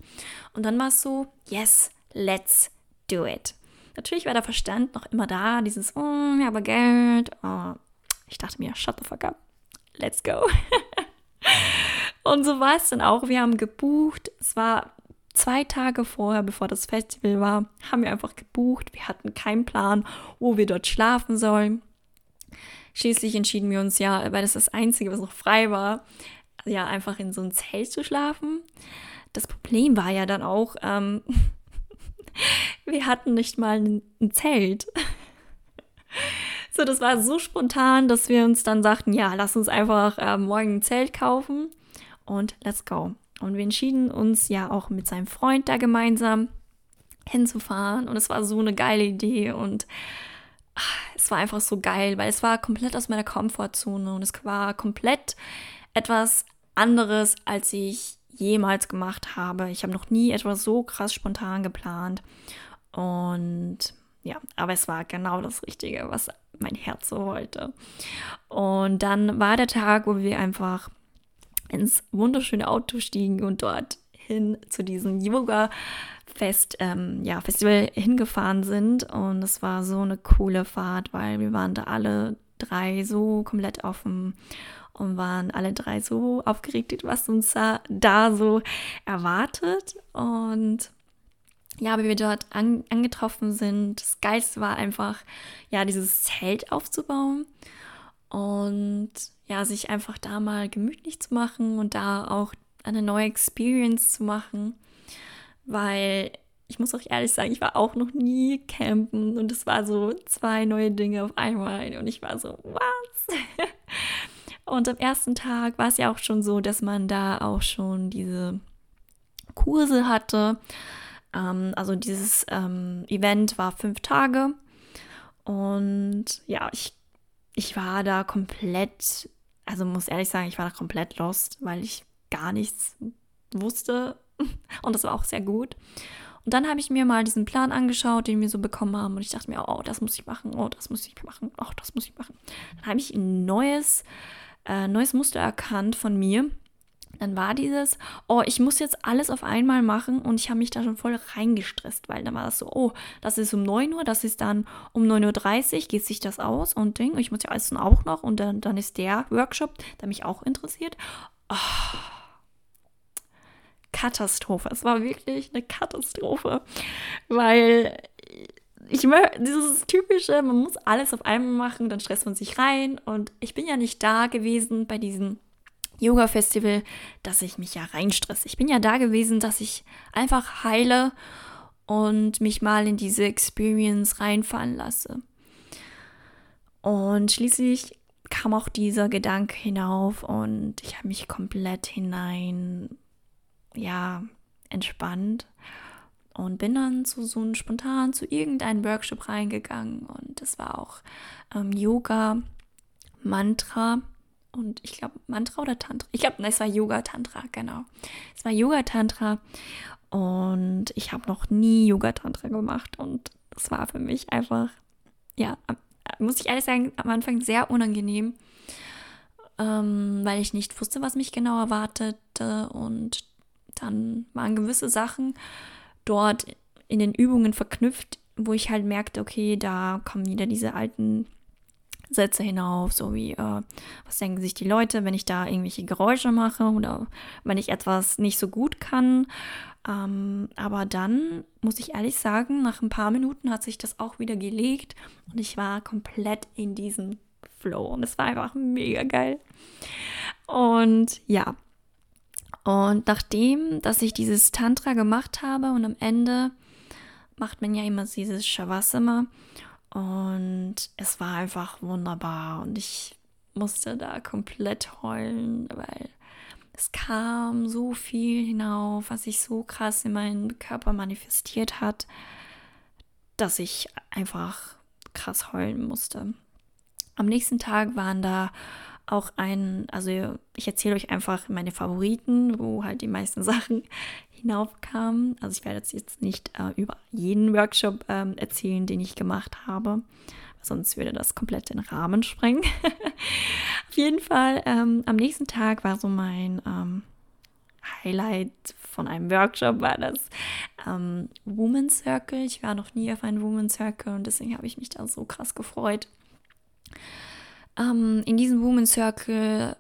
Und dann war es so, yes, let's do it. Natürlich war der Verstand noch immer da, dieses, oh, ja, aber Geld. Oh. Ich dachte mir, shut the fuck up, let's go. und so war es dann auch. Wir haben gebucht. Es war zwei Tage vorher, bevor das Festival war, haben wir einfach gebucht. Wir hatten keinen Plan, wo wir dort schlafen sollen. Schließlich entschieden wir uns ja, weil das das Einzige, was noch frei war, ja, einfach in so ein Zelt zu schlafen. Das Problem war ja dann auch, ähm, wir hatten nicht mal ein, Zelt. so, das war so spontan, dass wir uns dann sagten, ja, lass uns einfach äh, morgen ein Zelt kaufen und let's go. Und wir entschieden uns ja auch mit seinem Freund da gemeinsam hinzufahren. Und es war so eine geile Idee und es war einfach so geil, weil es war komplett aus meiner Komfortzone und es war komplett etwas anderes, als ich jemals gemacht habe. Ich habe noch nie etwas so krass spontan geplant. Und ja, aber es war genau das Richtige, was mein Herz so wollte. Und dann war der Tag, wo wir einfach ins wunderschöne Auto stiegen und dort hin zu diesem Yoga Fest, ähm, ja, Festival hingefahren sind. Und es war so eine coole Fahrt, weil wir waren da alle drei so komplett offen und waren alle drei so aufgeregt, was uns da, da so erwartet. Und ja, wie wir dort an, angetroffen sind, das Geilste war einfach, ja, dieses Zelt aufzubauen und ja, sich einfach da mal gemütlich zu machen und da auch eine neue Experience zu machen, weil ich muss auch ehrlich sagen, ich war auch noch nie campen und es war so zwei neue Dinge auf einmal und ich war so, was? Und am ersten Tag war es ja auch schon so, dass man da auch schon diese Kurse hatte. Ähm, also dieses ähm, Event war fünf Tage und ja, ich, ich war da komplett, also muss ehrlich sagen, ich war da komplett lost, weil ich gar nichts wusste und das war auch sehr gut. Und dann habe ich mir mal diesen Plan angeschaut, den wir so bekommen haben und ich dachte mir, oh, das muss ich machen, oh, das muss ich machen, oh, das muss ich machen. Dann habe ich ein neues, äh, neues Muster erkannt von mir. Dann war dieses, oh, ich muss jetzt alles auf einmal machen und ich habe mich da schon voll reingestresst, weil dann war das so, oh, das ist um 9 Uhr, das ist dann um 9.30 Uhr, geht sich das aus und Ding, ich muss ja alles dann auch noch und dann, dann ist der Workshop, der mich auch interessiert. Oh Katastrophe. Es war wirklich eine Katastrophe, weil ich möchte dieses typische, man muss alles auf einmal machen, dann stresst man sich rein und ich bin ja nicht da gewesen bei diesem Yoga Festival, dass ich mich ja reinstresse. Ich bin ja da gewesen, dass ich einfach heile und mich mal in diese Experience reinfallen lasse. Und schließlich kam auch dieser Gedanke hinauf und ich habe mich komplett hinein ja, entspannt und bin dann zu so einem spontan zu irgendeinem Workshop reingegangen und das war auch ähm, Yoga, Mantra und ich glaube Mantra oder Tantra. Ich glaube, es war Yoga Tantra, genau. Es war Yoga Tantra und ich habe noch nie Yoga Tantra gemacht und das war für mich einfach, ja, muss ich ehrlich sagen, am Anfang sehr unangenehm, ähm, weil ich nicht wusste, was mich genau erwartete und dann waren gewisse Sachen dort in den Übungen verknüpft, wo ich halt merkte, okay, da kommen wieder diese alten Sätze hinauf, so wie, äh, was denken sich die Leute, wenn ich da irgendwelche Geräusche mache oder wenn ich etwas nicht so gut kann. Ähm, aber dann muss ich ehrlich sagen, nach ein paar Minuten hat sich das auch wieder gelegt und ich war komplett in diesem Flow und es war einfach mega geil. Und ja, Und nachdem, dass ich dieses Tantra gemacht habe und am Ende macht man ja immer dieses Shavasana und es war einfach wunderbar und ich musste da komplett heulen, weil es kam so viel hinauf, was sich so krass in meinen Körper manifestiert hat, dass ich einfach krass heulen musste. Am nächsten Tag waren da auch ein, also ich erzähle euch einfach meine Favoriten, wo halt die meisten Sachen hinaufkamen. Also ich werde jetzt nicht äh, über jeden Workshop ähm, erzählen, den ich gemacht habe, sonst würde das komplett den Rahmen sprengen. Auf jeden Fall, ähm, am nächsten Tag war so mein ähm, Highlight von einem Workshop, war das ähm, Woman Circle. Ich war noch nie auf einem Woman Circle und deswegen habe ich mich da so krass gefreut. Ähm, in diesem Woman Circle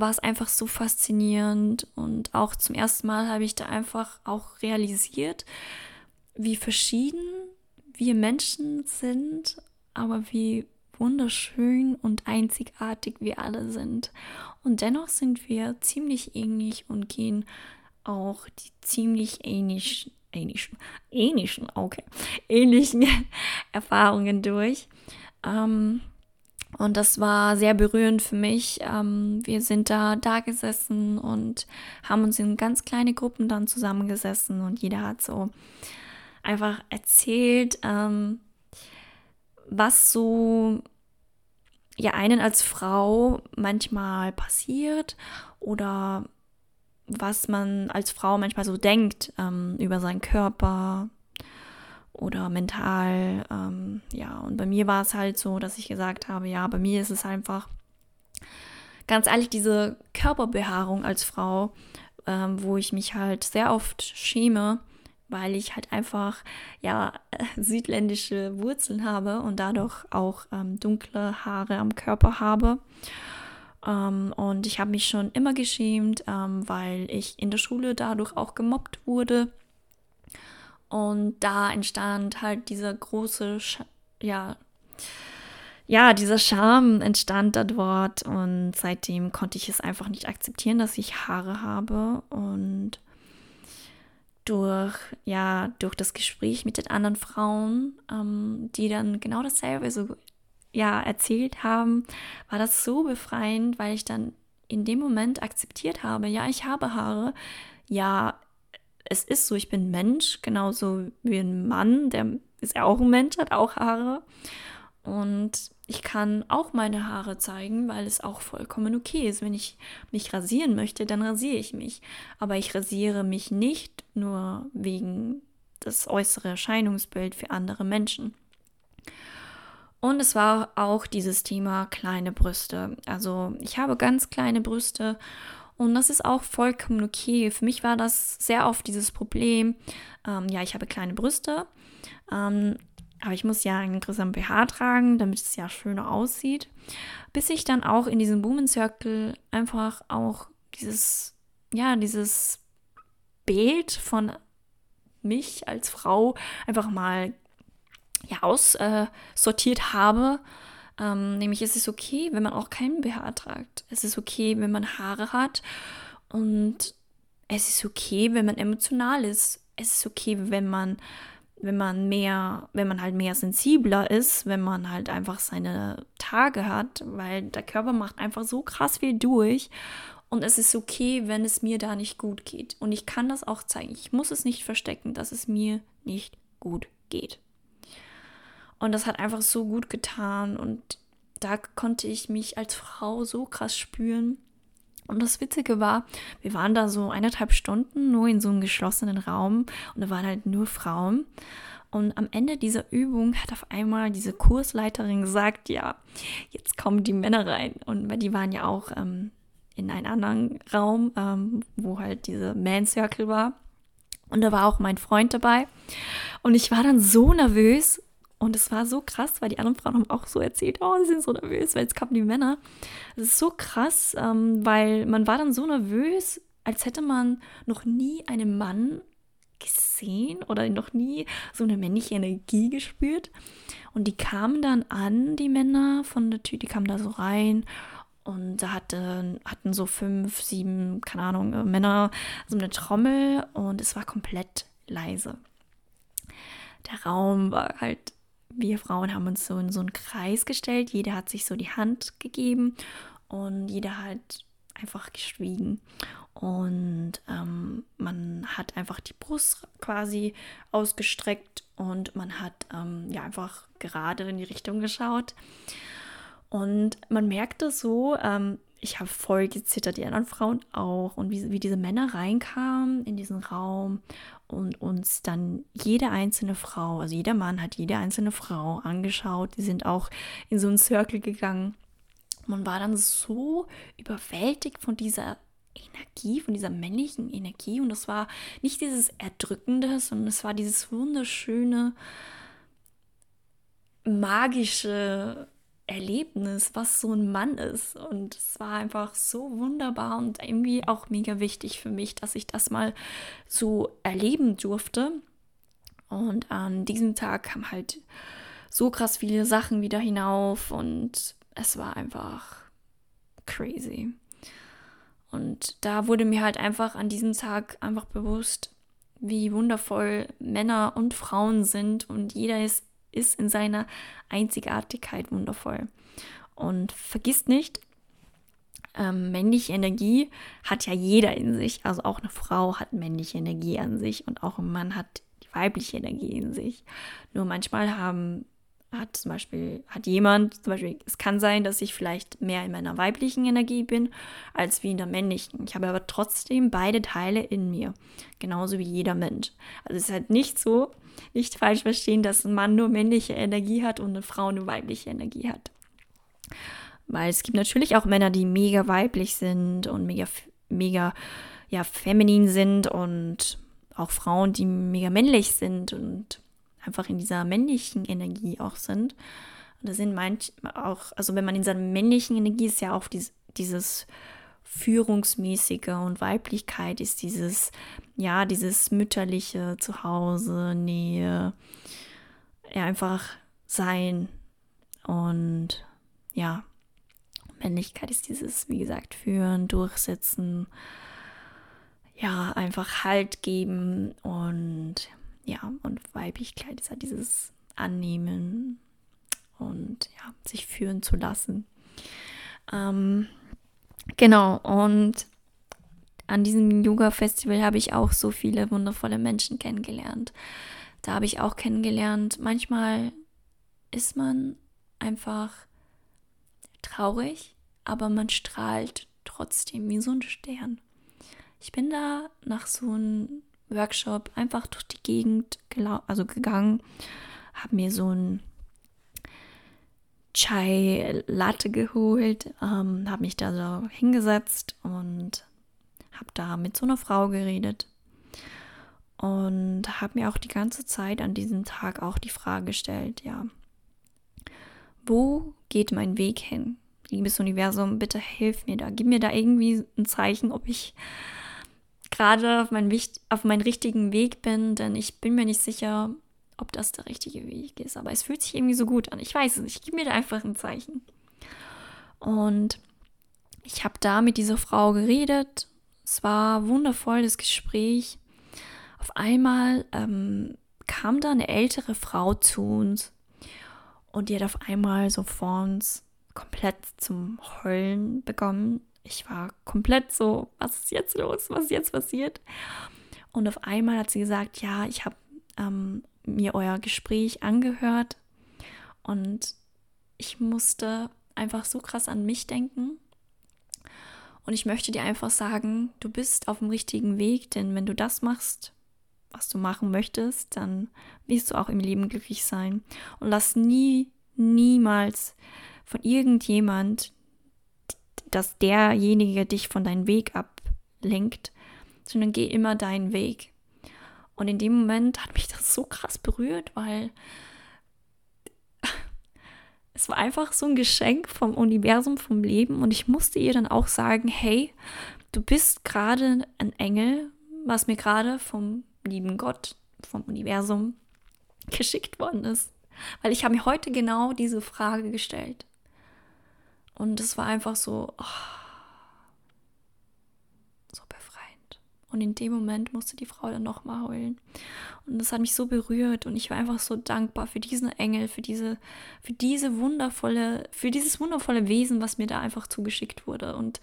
war es einfach so faszinierend und auch zum ersten Mal habe ich da einfach auch realisiert, wie verschieden wir Menschen sind, aber wie wunderschön und einzigartig wir alle sind. Und dennoch sind wir ziemlich ähnlich und gehen auch die ziemlich ähnlichen, ähnlichen, ähnlichen, okay, ähnlichen Erfahrungen durch. Ähm, und das war sehr berührend für mich. Ähm, wir sind da da gesessen und haben uns in ganz kleine Gruppen dann zusammengesessen und jeder hat so einfach erzählt, ähm, was so ja einen als Frau manchmal passiert oder was man als Frau manchmal so denkt ähm, über seinen Körper, oder mental. Ähm, ja, und bei mir war es halt so, dass ich gesagt habe, ja, bei mir ist es einfach ganz ehrlich diese Körperbehaarung als Frau, ähm, wo ich mich halt sehr oft schäme, weil ich halt einfach ja südländische Wurzeln habe und dadurch auch ähm, dunkle Haare am Körper habe. Ähm, und ich habe mich schon immer geschämt, ähm, weil ich in der Schule dadurch auch gemobbt wurde. Und da entstand halt dieser große, Sch ja, ja, dieser Charme entstand da dort und seitdem konnte ich es einfach nicht akzeptieren, dass ich Haare habe. Und durch, ja, durch das Gespräch mit den anderen Frauen, ähm, die dann genau dasselbe so, ja, erzählt haben, war das so befreiend, weil ich dann in dem Moment akzeptiert habe, ja, ich habe Haare, ja, es ist so, ich bin Mensch, genauso wie ein Mann, der ist ja auch ein Mensch, hat auch Haare. Und ich kann auch meine Haare zeigen, weil es auch vollkommen okay ist. Wenn ich mich rasieren möchte, dann rasiere ich mich. Aber ich rasiere mich nicht nur wegen das äußere Erscheinungsbild für andere Menschen. Und es war auch dieses Thema kleine Brüste. Also ich habe ganz kleine Brüste und das ist auch vollkommen okay. Für mich war das sehr oft dieses Problem. Ähm, ja, ich habe kleine Brüste, ähm, aber ich muss ja einen größeren BH tragen, damit es ja schöner aussieht. Bis ich dann auch in diesem Woman Circle einfach auch dieses, ja, dieses Bild von mich als Frau einfach mal ja, aussortiert äh, habe ähm, nämlich es ist okay, wenn man auch keinen BH tragt. Es ist okay, wenn man Haare hat. Und es ist okay, wenn man emotional ist. Es ist okay, wenn man, wenn man mehr, wenn man halt mehr sensibler ist, wenn man halt einfach seine Tage hat, weil der Körper macht einfach so krass viel durch. Und es ist okay, wenn es mir da nicht gut geht. Und ich kann das auch zeigen. Ich muss es nicht verstecken, dass es mir nicht gut geht. Und das hat einfach so gut getan und da konnte ich mich als Frau so krass spüren. Und das Witzige war, wir waren da so eineinhalb Stunden nur in so einem geschlossenen Raum und da waren halt nur Frauen. Und am Ende dieser Übung hat auf einmal diese Kursleiterin gesagt, ja, jetzt kommen die Männer rein. Und die waren ja auch ähm, in einem anderen Raum, ähm, wo halt diese Man Circle war. Und da war auch mein Freund dabei. Und ich war dann so nervös, und es war so krass, weil die anderen Frauen haben auch so erzählt, oh, sie sind so nervös, weil jetzt kamen die Männer. Es ist so krass, ähm, weil man war dann so nervös, als hätte man noch nie einen Mann gesehen oder noch nie so eine männliche Energie gespürt. Und die kamen dann an, die Männer von der Tür, die kamen da so rein und da hatte, hatten so fünf, sieben, keine Ahnung, Männer so eine Trommel und es war komplett leise. Der Raum war halt, wir Frauen haben uns so in so einen Kreis gestellt, jeder hat sich so die Hand gegeben und jeder hat einfach geschwiegen. Und ähm, man hat einfach die Brust quasi ausgestreckt und man hat ähm, ja einfach gerade in die Richtung geschaut. Und man merkte so, ähm, ich habe voll gezittert, die anderen Frauen auch. Und wie, wie diese Männer reinkamen in diesen Raum und uns dann jede einzelne Frau, also jeder Mann hat jede einzelne Frau angeschaut. Die sind auch in so einen Circle gegangen. Man war dann so überwältigt von dieser Energie, von dieser männlichen Energie. Und es war nicht dieses Erdrückende, sondern es war dieses wunderschöne, magische Erlebnis, was so ein Mann ist. Und es war einfach so wunderbar und irgendwie auch mega wichtig für mich, dass ich das mal so erleben durfte. Und an diesem Tag kam halt so krass viele Sachen wieder hinauf und es war einfach crazy. Und da wurde mir halt einfach an diesem Tag einfach bewusst, wie wundervoll Männer und Frauen sind und jeder ist, ist in seiner Einzigartigkeit wundervoll. Und vergisst nicht, ähm, männliche Energie hat ja jeder in sich. Also auch eine Frau hat männliche Energie an sich und auch ein Mann hat die weibliche Energie in sich. Nur manchmal haben hat zum Beispiel, hat jemand, zum Beispiel, es kann sein, dass ich vielleicht mehr in meiner weiblichen Energie bin, als wie in der männlichen. Ich habe aber trotzdem beide Teile in mir. Genauso wie jeder Mensch. Also es ist halt nicht so, nicht falsch verstehen, dass ein Mann nur männliche Energie hat und eine Frau nur weibliche Energie hat. Weil es gibt natürlich auch Männer, die mega weiblich sind und mega, mega, ja, feminin sind und auch Frauen, die mega männlich sind und einfach in dieser männlichen Energie auch sind. Und da sind manch auch, also wenn man in seiner männlichen Energie ist, ja auch dies, dieses Führungsmäßige und Weiblichkeit ist dieses, ja, dieses mütterliche Zuhause, Nähe, ja, einfach sein. Und ja, Männlichkeit ist dieses, wie gesagt, führen, durchsetzen, ja, einfach Halt geben und ja, und Weiblichkeit ist halt dieses Annehmen und ja, sich führen zu lassen. Ähm, genau, und an diesem Yoga-Festival habe ich auch so viele wundervolle Menschen kennengelernt. Da habe ich auch kennengelernt, manchmal ist man einfach traurig, aber man strahlt trotzdem wie so ein Stern. Ich bin da nach so einem Workshop einfach durch die Gegend also gegangen, habe mir so ein Chai Latte geholt, ähm, habe mich da so hingesetzt und habe da mit so einer Frau geredet und habe mir auch die ganze Zeit an diesem Tag auch die Frage gestellt, ja, wo geht mein Weg hin? Liebes Universum, bitte hilf mir da, gib mir da irgendwie ein Zeichen, ob ich gerade auf, mein, auf meinen richtigen Weg bin, denn ich bin mir nicht sicher, ob das der richtige Weg ist. Aber es fühlt sich irgendwie so gut an. Ich weiß es nicht. Gib mir da einfach ein Zeichen. Und ich habe da mit dieser Frau geredet. Es war wundervoll, das Gespräch. Auf einmal ähm, kam da eine ältere Frau zu uns und die hat auf einmal so vor uns komplett zum Heulen begonnen ich war komplett so, was ist jetzt los? Was ist jetzt passiert? Und auf einmal hat sie gesagt, ja, ich habe ähm, mir euer Gespräch angehört und ich musste einfach so krass an mich denken. Und ich möchte dir einfach sagen, du bist auf dem richtigen Weg, denn wenn du das machst, was du machen möchtest, dann wirst du auch im Leben glücklich sein. Und lass nie, niemals von irgendjemand dass derjenige dich von deinem Weg ablenkt, sondern geh immer deinen Weg. Und in dem Moment hat mich das so krass berührt, weil es war einfach so ein Geschenk vom Universum, vom Leben. Und ich musste ihr dann auch sagen, hey, du bist gerade ein Engel, was mir gerade vom lieben Gott, vom Universum geschickt worden ist. Weil ich habe mir heute genau diese Frage gestellt. Und es war einfach so, oh, so befreiend. Und in dem Moment musste die Frau dann nochmal heulen. Und das hat mich so berührt und ich war einfach so dankbar für diesen Engel, für diese, für diese wundervolle, für dieses wundervolle Wesen, was mir da einfach zugeschickt wurde. Und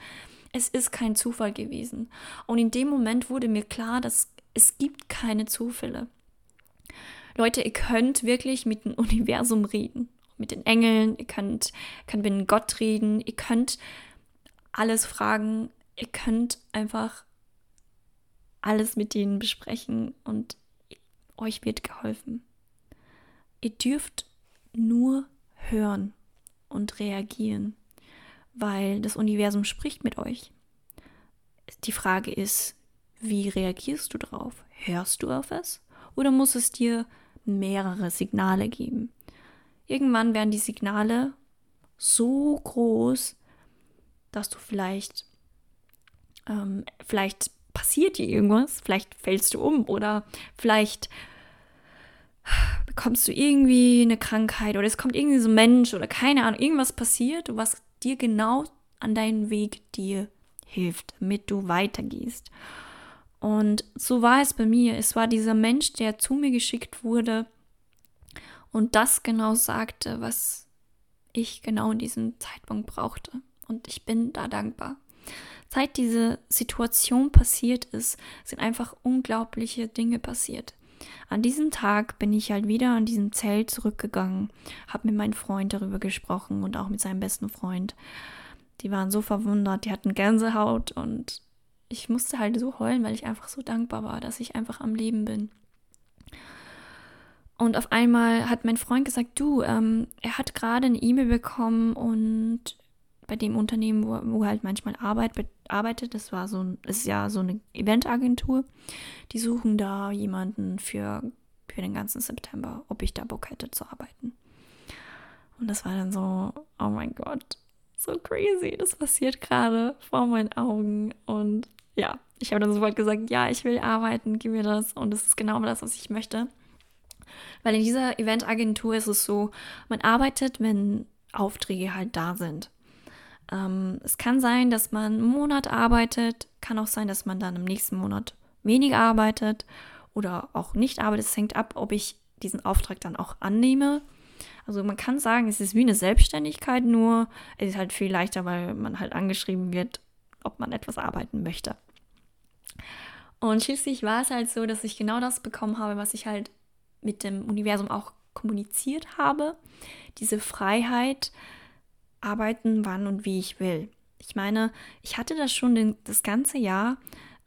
es ist kein Zufall gewesen. Und in dem Moment wurde mir klar, dass es gibt keine Zufälle. Leute, ihr könnt wirklich mit dem Universum reden, mit den Engeln, ihr könnt, könnt mit Gott reden, ihr könnt alles fragen, ihr könnt einfach alles mit denen besprechen und euch wird geholfen. Ihr dürft nur hören und reagieren, weil das Universum spricht mit euch. Die Frage ist, wie reagierst du drauf? Hörst du auf es? Oder muss es dir mehrere Signale geben? Irgendwann werden die Signale so groß, dass du vielleicht, ähm, vielleicht passiert dir irgendwas, vielleicht fällst du um oder vielleicht bekommst du irgendwie eine Krankheit oder es kommt irgendwie so ein Mensch oder keine Ahnung, irgendwas passiert, was dir genau an deinen Weg dir hilft, damit du weitergehst. Und so war es bei mir. Es war dieser Mensch, der zu mir geschickt wurde und das genau sagte, was ich genau in diesem Zeitpunkt brauchte. Und ich bin da dankbar. Seit diese Situation passiert ist, sind einfach unglaubliche Dinge passiert. An diesem Tag bin ich halt wieder an diesem Zelt zurückgegangen, habe mit meinem Freund darüber gesprochen und auch mit seinem besten Freund. Die waren so verwundert, die hatten Gänsehaut und ich musste halt so heulen, weil ich einfach so dankbar war, dass ich einfach am Leben bin. Und auf einmal hat mein Freund gesagt, du, ähm, er hat gerade eine E-Mail bekommen und bei dem Unternehmen, wo, wo er halt manchmal arbeit, arbeitet, das war so ein, ist ja so eine Eventagentur, die suchen da jemanden für, für den ganzen September, ob ich da Bock hätte zu arbeiten. Und das war dann so, oh mein Gott, so crazy, das passiert gerade vor meinen Augen. Und ja, ich habe dann sofort gesagt, ja, ich will arbeiten, gib mir das. Und das ist genau das, was ich möchte. Weil in dieser Eventagentur ist es so, man arbeitet, wenn Aufträge halt da sind. Ähm, es kann sein, dass man einen Monat arbeitet, kann auch sein, dass man dann im nächsten Monat weniger arbeitet oder auch nicht arbeitet. Es hängt ab, ob ich diesen Auftrag dann auch annehme. Also man kann sagen, es ist wie eine Selbstständigkeit, nur es ist halt viel leichter, weil man halt angeschrieben wird, ob man etwas arbeiten möchte. Und schließlich war es halt so, dass ich genau das bekommen habe, was ich halt mit dem Universum auch kommuniziert habe. Diese Freiheit, arbeiten, wann und wie ich will. Ich meine, ich hatte das schon den, das ganze Jahr.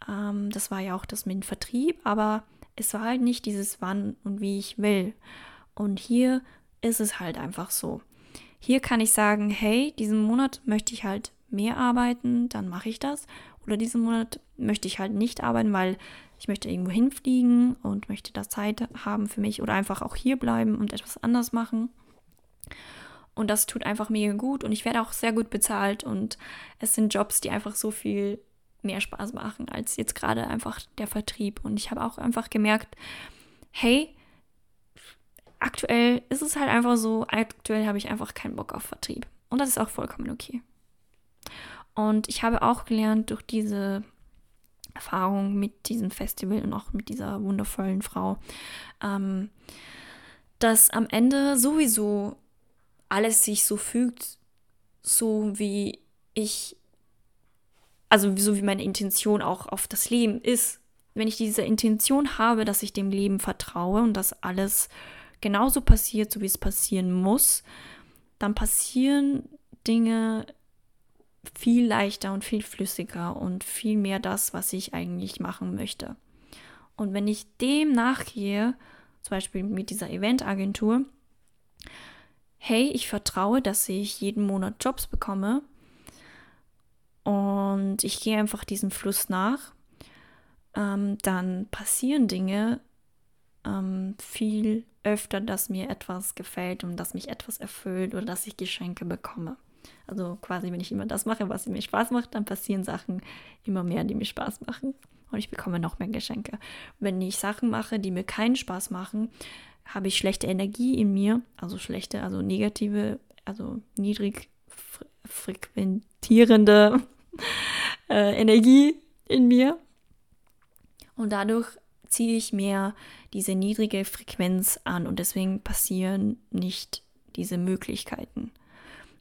Ähm, das war ja auch das mit dem Vertrieb, aber es war halt nicht dieses wann und wie ich will. Und hier ist es halt einfach so. Hier kann ich sagen, hey, diesen Monat möchte ich halt mehr arbeiten, dann mache ich das. Oder diesen Monat möchte ich halt nicht arbeiten, weil ich möchte irgendwo hinfliegen und möchte da Zeit haben für mich oder einfach auch hier bleiben und etwas anders machen. Und das tut einfach mega gut und ich werde auch sehr gut bezahlt und es sind Jobs, die einfach so viel mehr Spaß machen als jetzt gerade einfach der Vertrieb. Und ich habe auch einfach gemerkt, hey, aktuell ist es halt einfach so, aktuell habe ich einfach keinen Bock auf Vertrieb. Und das ist auch vollkommen okay. Und ich habe auch gelernt durch diese Erfahrung mit diesem Festival und auch mit dieser wundervollen Frau, ähm, dass am Ende sowieso alles sich so fügt, so wie ich, also so wie meine Intention auch auf das Leben ist. Wenn ich diese Intention habe, dass ich dem Leben vertraue und dass alles genauso passiert, so wie es passieren muss, dann passieren Dinge viel leichter und viel flüssiger und viel mehr das, was ich eigentlich machen möchte. Und wenn ich dem nachgehe, zum Beispiel mit dieser Eventagentur, hey, ich vertraue, dass ich jeden Monat Jobs bekomme und ich gehe einfach diesem Fluss nach, ähm, dann passieren Dinge ähm, viel öfter, dass mir etwas gefällt und dass mich etwas erfüllt oder dass ich Geschenke bekomme. Also quasi, wenn ich immer das mache, was mir Spaß macht, dann passieren Sachen immer mehr, die mir Spaß machen. Und ich bekomme noch mehr Geschenke. Wenn ich Sachen mache, die mir keinen Spaß machen, habe ich schlechte Energie in mir, also schlechte, also negative, also niedrig frequentierende äh, Energie in mir. Und dadurch ziehe ich mehr diese niedrige Frequenz an und deswegen passieren nicht diese Möglichkeiten.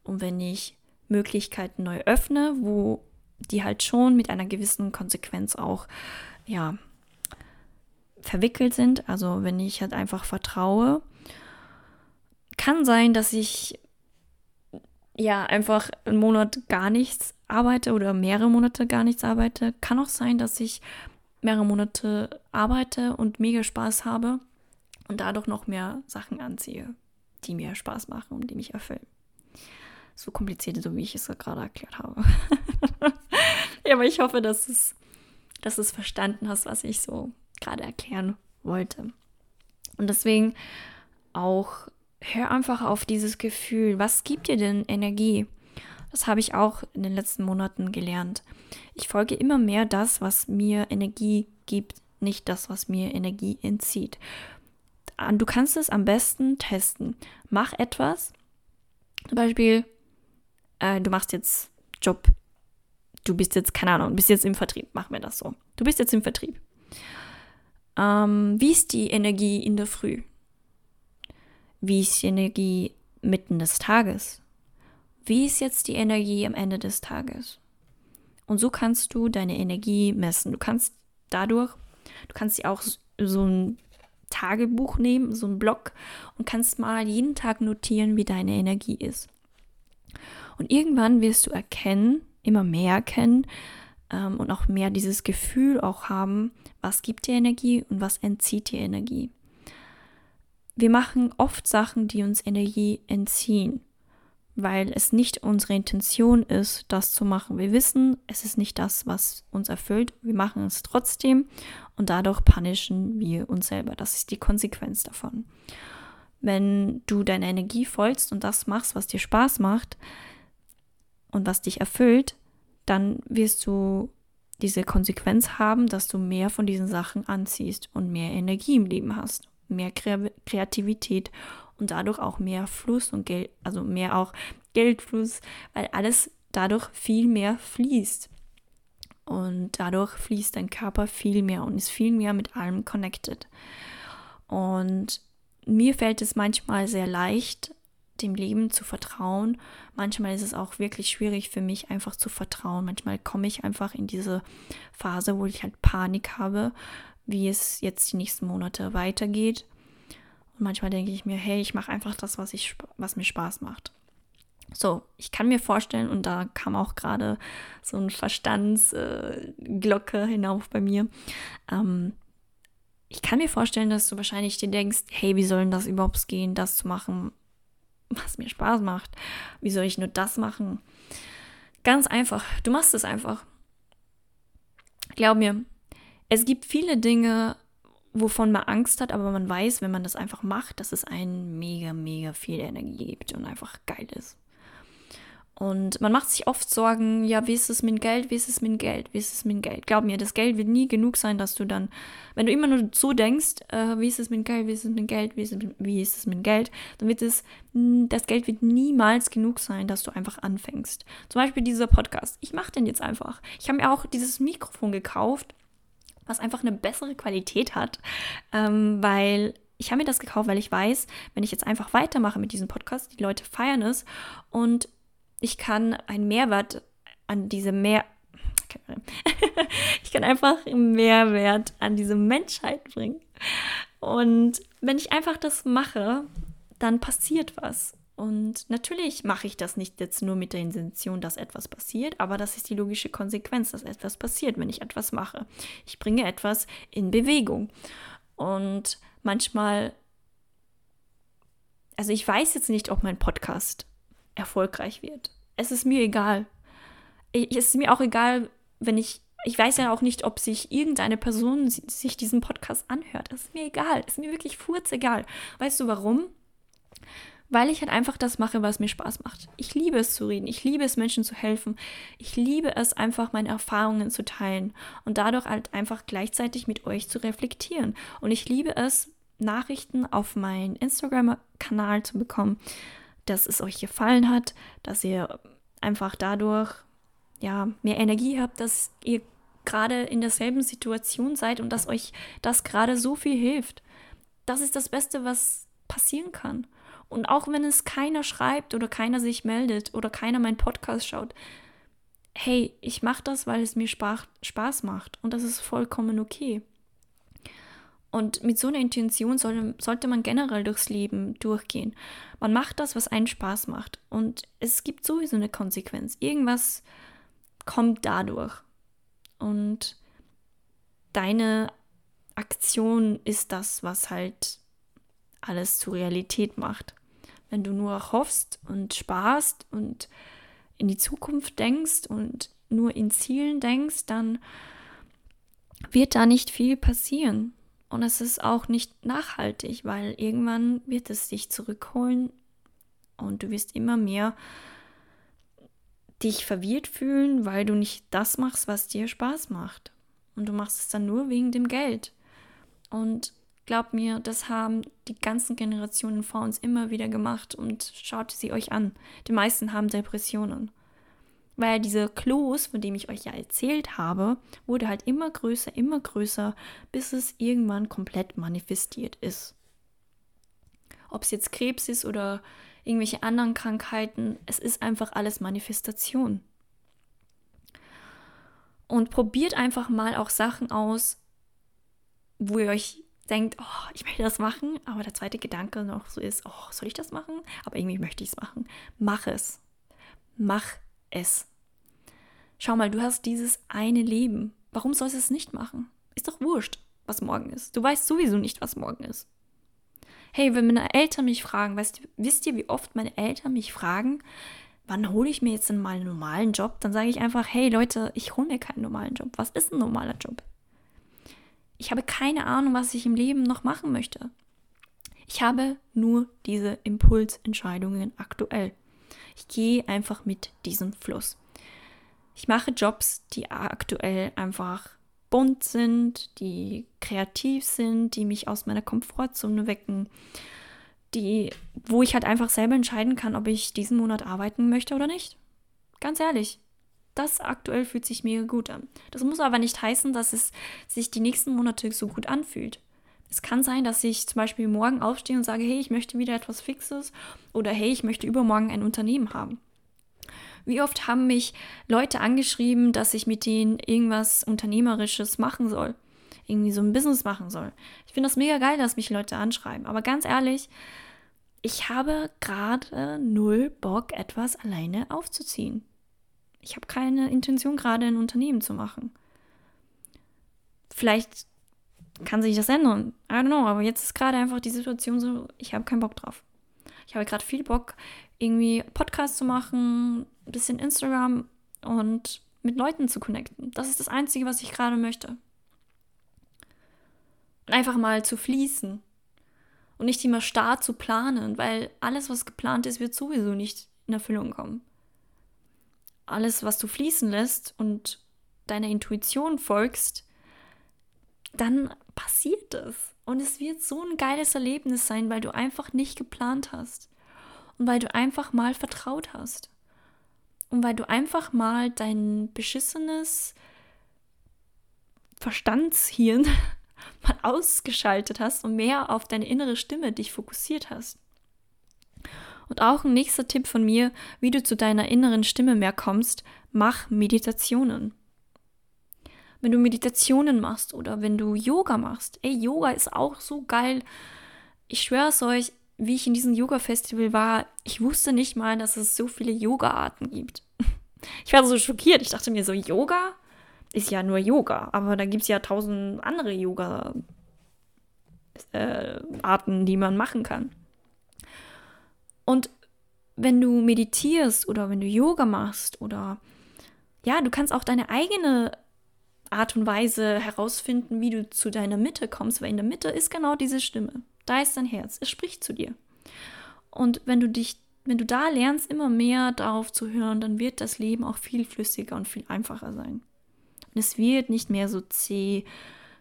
Und wenn ich Möglichkeiten neu öffne, wo die halt schon mit einer gewissen Konsequenz auch, ja, verwickelt sind, also wenn ich halt einfach vertraue, kann sein, dass ich ja einfach einen Monat gar nichts arbeite oder mehrere Monate gar nichts arbeite. Kann auch sein, dass ich mehrere Monate arbeite und mega Spaß habe und dadurch noch mehr Sachen anziehe, die mir Spaß machen und die mich erfüllen. So kompliziert, so wie ich es gerade erklärt habe. ja, aber ich hoffe, dass es, dass du es verstanden hast, was ich so gerade erklären wollte. Und deswegen auch hör einfach auf dieses Gefühl. Was gibt dir denn Energie? Das habe ich auch in den letzten Monaten gelernt. Ich folge immer mehr das, was mir Energie gibt, nicht das, was mir Energie entzieht. Du kannst es am besten testen. Mach etwas, zum Beispiel, äh, du machst jetzt Job, du bist jetzt, keine Ahnung, bist jetzt im Vertrieb, machen wir das so. Du bist jetzt im Vertrieb. Ähm, wie ist die Energie in der Früh? Wie ist die Energie mitten des Tages? wie ist jetzt die Energie am Ende des Tages? Und so kannst du deine Energie messen. Du kannst dadurch, du kannst dir auch so ein Tagebuch nehmen, so ein Blog und kannst mal jeden Tag notieren, wie deine Energie ist. Und irgendwann wirst du erkennen, immer mehr erkennen ähm, und auch mehr dieses Gefühl auch haben, was gibt dir Energie und was entzieht dir Energie. Wir machen oft Sachen, die uns Energie entziehen weil es nicht unsere Intention ist, das zu machen. Wir wissen, es ist nicht das, was uns erfüllt. Wir machen es trotzdem und dadurch punischen wir uns selber. Das ist die Konsequenz davon. Wenn du deine Energie folgst und das machst, was dir Spaß macht und was dich erfüllt, dann wirst du diese Konsequenz haben, dass du mehr von diesen Sachen anziehst und mehr Energie im Leben hast, mehr Kreativität und dadurch auch mehr Fluss und Geld, also mehr auch Geldfluss, weil alles dadurch viel mehr fließt. Und dadurch fließt dein Körper viel mehr und ist viel mehr mit allem connected. Und mir fällt es manchmal sehr leicht, dem Leben zu vertrauen. Manchmal ist es auch wirklich schwierig für mich, einfach zu vertrauen. Manchmal komme ich einfach in diese Phase, wo ich halt Panik habe, wie es jetzt die nächsten Monate weitergeht. Und manchmal denke ich mir, hey, ich mache einfach das, was, ich, was mir Spaß macht. So, ich kann mir vorstellen, und da kam auch gerade so ein Verstandsglocke äh, hinauf bei mir. Ähm, ich kann mir vorstellen, dass du wahrscheinlich dir denkst, hey, wie soll denn das überhaupt gehen, das zu machen, was mir Spaß macht? Wie soll ich nur das machen? Ganz einfach, du machst es einfach. Glaub mir, es gibt viele Dinge, wovon man Angst hat, aber man weiß, wenn man das einfach macht, dass es einen mega, mega viel Energie gibt und einfach geil ist. Und man macht sich oft Sorgen, ja, wie ist es mit Geld, wie ist es mit Geld, wie ist es mit Geld. Glaub mir, das Geld wird nie genug sein, dass du dann, wenn du immer nur so denkst, äh, wie ist es mit Geld, wie ist es mit Geld, wie ist es, wie ist es mit Geld, dann wird es, das Geld wird niemals genug sein, dass du einfach anfängst. Zum Beispiel dieser Podcast. Ich mache den jetzt einfach. Ich habe mir auch dieses Mikrofon gekauft was einfach eine bessere Qualität hat, ähm, weil ich habe mir das gekauft, weil ich weiß, wenn ich jetzt einfach weitermache mit diesem Podcast, die Leute feiern es und ich kann einen Mehrwert an diese mehr ich kann einfach Mehrwert an diese Menschheit bringen. Und wenn ich einfach das mache, dann passiert was. Und natürlich mache ich das nicht jetzt nur mit der Intention, dass etwas passiert, aber das ist die logische Konsequenz, dass etwas passiert, wenn ich etwas mache. Ich bringe etwas in Bewegung. Und manchmal, also ich weiß jetzt nicht, ob mein Podcast erfolgreich wird. Es ist mir egal. es ist mir auch egal, wenn ich ich weiß ja auch nicht, ob sich irgendeine Person sich diesen Podcast anhört. Es ist mir egal. Es ist mir wirklich furzegal. Weißt du warum? weil ich halt einfach das mache, was mir Spaß macht. Ich liebe es zu reden, ich liebe es, Menschen zu helfen, ich liebe es einfach, meine Erfahrungen zu teilen und dadurch halt einfach gleichzeitig mit euch zu reflektieren. Und ich liebe es, Nachrichten auf meinen Instagram-Kanal zu bekommen, dass es euch gefallen hat, dass ihr einfach dadurch ja mehr Energie habt, dass ihr gerade in derselben Situation seid und dass euch das gerade so viel hilft. Das ist das Beste, was passieren kann. Und auch wenn es keiner schreibt oder keiner sich meldet oder keiner meinen Podcast schaut, hey, ich mache das, weil es mir Spaß macht und das ist vollkommen okay. Und mit so einer Intention soll, sollte man generell durchs Leben durchgehen. Man macht das, was einen Spaß macht. Und es gibt sowieso eine Konsequenz. Irgendwas kommt dadurch. Und deine Aktion ist das, was halt alles zur Realität macht. Wenn du nur hoffst und sparst und in die Zukunft denkst und nur in Zielen denkst, dann wird da nicht viel passieren. Und es ist auch nicht nachhaltig, weil irgendwann wird es dich zurückholen und du wirst immer mehr dich verwirrt fühlen, weil du nicht das machst, was dir Spaß macht. Und du machst es dann nur wegen dem Geld. Und glaub mir, das haben die ganzen Generationen vor uns immer wieder gemacht und schaut sie euch an. Die meisten haben Depressionen weil dieser Kloß, von dem ich euch ja erzählt habe, wurde halt immer größer, immer größer, bis es irgendwann komplett manifestiert ist. Ob es jetzt Krebs ist oder irgendwelche anderen Krankheiten, es ist einfach alles Manifestation. Und probiert einfach mal auch Sachen aus, wo ihr euch denkt, oh, ich möchte das machen, aber der zweite Gedanke noch so ist, oh, soll ich das machen? Aber irgendwie möchte ich es machen. Mach es. Mach es. Schau mal, du hast dieses eine Leben. Warum sollst du es nicht machen? Ist doch wurscht, was morgen ist. Du weißt sowieso nicht, was morgen ist. Hey, wenn meine Eltern mich fragen, weißt, wisst ihr, wie oft meine Eltern mich fragen, wann hole ich mir jetzt mal einen normalen Job? Dann sage ich einfach, hey Leute, ich hole mir keinen normalen Job. Was ist ein normaler Job? Ich habe keine Ahnung, was ich im Leben noch machen möchte. Ich habe nur diese Impulsentscheidungen aktuell. Ich gehe einfach mit diesem Fluss. Ich mache Jobs, die aktuell einfach bunt sind, die kreativ sind, die mich aus meiner Komfortzone wecken, die, wo ich halt einfach selber entscheiden kann, ob ich diesen Monat arbeiten möchte oder nicht. Ganz ehrlich, das aktuell fühlt sich mega gut an. Das muss aber nicht heißen, dass es sich die nächsten Monate so gut anfühlt. Es kann sein, dass ich zum Beispiel morgen aufstehe und sage, hey, ich möchte wieder etwas Fixes oder hey, ich möchte übermorgen ein Unternehmen haben. Wie oft haben mich Leute angeschrieben, dass ich mit denen irgendwas Unternehmerisches machen soll? Irgendwie so ein Business machen soll. Ich finde das mega geil, dass mich Leute anschreiben. Aber ganz ehrlich, ich habe gerade null Bock, etwas alleine aufzuziehen. Ich habe keine Intention, gerade ein Unternehmen zu machen. Vielleicht kann sich das ändern. I don't know, aber jetzt ist gerade einfach die Situation so, ich habe keinen Bock drauf. Ich habe gerade viel Bock, irgendwie Podcasts zu machen, ein bisschen Instagram und mit Leuten zu connecten. Das ist das Einzige, was ich gerade möchte. Und einfach mal zu fließen und nicht immer starr zu planen, weil alles, was geplant ist, wird sowieso nicht in Erfüllung kommen. Alles, was du fließen lässt und deiner Intuition folgst, dann passiert es. Und es wird so ein geiles Erlebnis sein, weil du einfach nicht geplant hast. Und weil du einfach mal vertraut hast. Und weil du einfach mal dein beschissenes Verstandshirn mal ausgeschaltet hast und mehr auf deine innere Stimme dich fokussiert hast. Und auch ein nächster Tipp von mir, wie du zu deiner inneren Stimme mehr kommst, mach Meditationen wenn du Meditationen machst oder wenn du Yoga machst. Ey, Yoga ist auch so geil. Ich schwöre es euch, wie ich in diesem Yoga-Festival war, ich wusste nicht mal, dass es so viele Yoga-Arten gibt. Ich war so schockiert. Ich dachte mir so, Yoga ist ja nur Yoga, aber da gibt es ja tausend andere Yoga-Arten, äh, die man machen kann. Und wenn du meditierst oder wenn du Yoga machst oder ja, du kannst auch deine eigene Art und Weise herausfinden, wie du zu deiner Mitte kommst, weil in der Mitte ist genau diese Stimme. Da ist dein Herz, es spricht zu dir. Und wenn du dich, wenn du da lernst, immer mehr darauf zu hören, dann wird das Leben auch viel flüssiger und viel einfacher sein. Und es wird nicht mehr so zäh,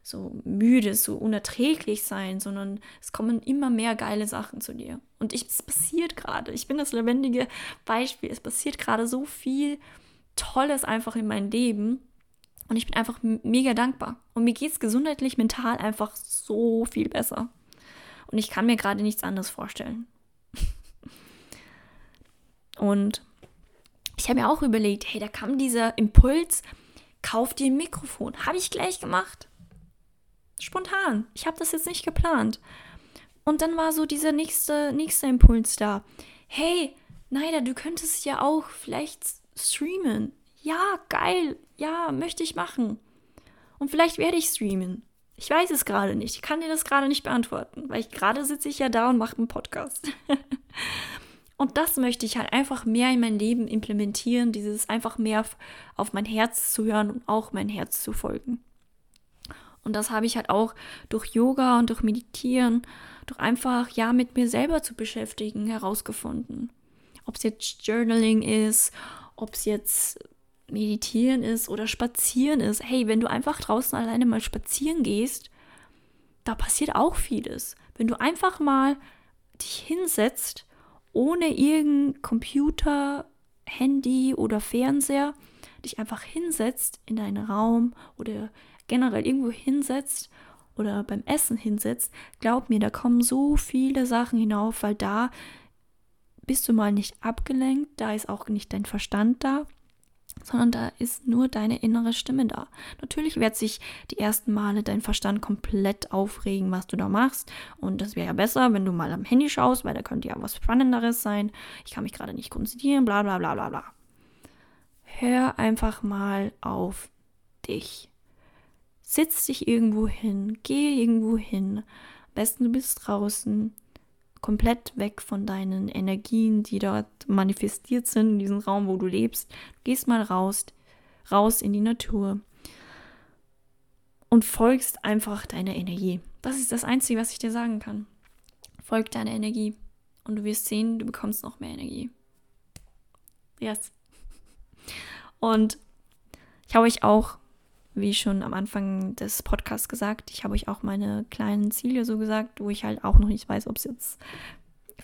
so müde, so unerträglich sein, sondern es kommen immer mehr geile Sachen zu dir. Und ich, es passiert gerade. Ich bin das lebendige Beispiel. Es passiert gerade so viel Tolles einfach in meinem Leben. Und ich bin einfach mega dankbar. Und mir geht es gesundheitlich, mental einfach so viel besser. Und ich kann mir gerade nichts anderes vorstellen. Und ich habe mir auch überlegt, hey, da kam dieser Impuls, kauf dir ein Mikrofon. Habe ich gleich gemacht. Spontan. Ich habe das jetzt nicht geplant. Und dann war so dieser nächste, nächste Impuls da. Hey, Neider, du könntest ja auch vielleicht streamen. Ja, geil. Ja, möchte ich machen. Und vielleicht werde ich streamen. Ich weiß es gerade nicht. Ich kann dir das gerade nicht beantworten, weil ich gerade sitze ich ja da und mache einen Podcast. und das möchte ich halt einfach mehr in mein Leben implementieren, dieses einfach mehr auf mein Herz zu hören und auch mein Herz zu folgen. Und das habe ich halt auch durch Yoga und durch Meditieren, durch einfach ja mit mir selber zu beschäftigen, herausgefunden. Ob es jetzt Journaling ist, ob es jetzt Meditieren ist oder Spazieren ist. Hey, wenn du einfach draußen alleine mal spazieren gehst, da passiert auch vieles. Wenn du einfach mal dich hinsetzt, ohne irgendein Computer, Handy oder Fernseher, dich einfach hinsetzt in deinen Raum oder generell irgendwo hinsetzt oder beim Essen hinsetzt, glaub mir, da kommen so viele Sachen hinauf, weil da bist du mal nicht abgelenkt, da ist auch nicht dein Verstand da, sondern da ist nur deine innere Stimme da. Natürlich wird sich die ersten Male dein Verstand komplett aufregen, was du da machst. Und das wäre ja besser, wenn du mal am Handy schaust, weil da könnte ja was Spannenderes sein. Ich kann mich gerade nicht konzentrieren, bla bla bla bla bla. Hör einfach mal auf dich. Sitz dich irgendwo hin, geh irgendwo hin. Am besten du bist draußen, komplett weg von deinen Energien, die dort manifestiert sind in diesem Raum, wo du lebst. Du gehst mal raus, raus in die Natur und folgst einfach deiner Energie. Das ist das Einzige, was ich dir sagen kann. Folg deiner Energie und du wirst sehen, du bekommst noch mehr Energie. Yes. Und ich habe euch auch wie schon am Anfang des Podcasts gesagt, ich habe euch auch meine kleinen Ziele so gesagt, wo ich halt auch noch nicht weiß, ob es jetzt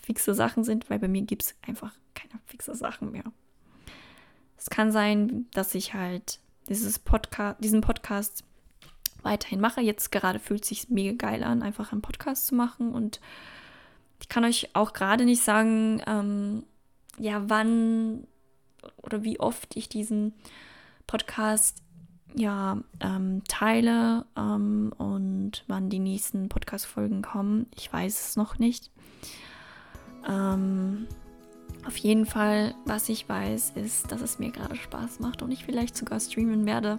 fixe Sachen sind, weil bei mir gibt es einfach keine fixe Sachen mehr. Es kann sein, dass ich halt dieses Podcast, diesen Podcast weiterhin mache. Jetzt gerade fühlt es sich mega geil an, einfach einen Podcast zu machen. Und ich kann euch auch gerade nicht sagen, ähm, ja, wann oder wie oft ich diesen Podcast ja, ähm, teile ähm, und wann die nächsten Podcast-Folgen kommen. Ich weiß es noch nicht. Ähm, auf jeden Fall, was ich weiß, ist, dass es mir gerade Spaß macht und ich vielleicht sogar streamen werde.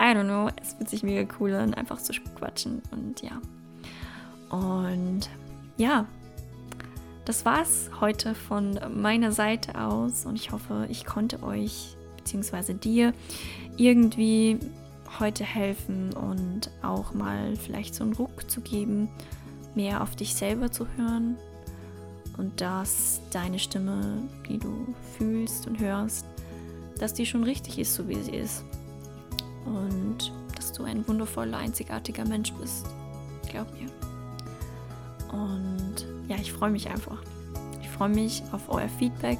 I don't know, es wird sich mega cool an, einfach zu quatschen und ja. Und ja, das war's heute von meiner Seite aus und ich hoffe, ich konnte euch bzw. dir irgendwie heute helfen und auch mal vielleicht so einen Ruck zu geben, mehr auf dich selber zu hören und dass deine Stimme, die du fühlst und hörst, dass die schon richtig ist, so wie sie ist. Und dass du ein wundervoller, einzigartiger Mensch bist. Glaub mir. Und ja, ich freue mich einfach. Ich freue mich auf euer Feedback.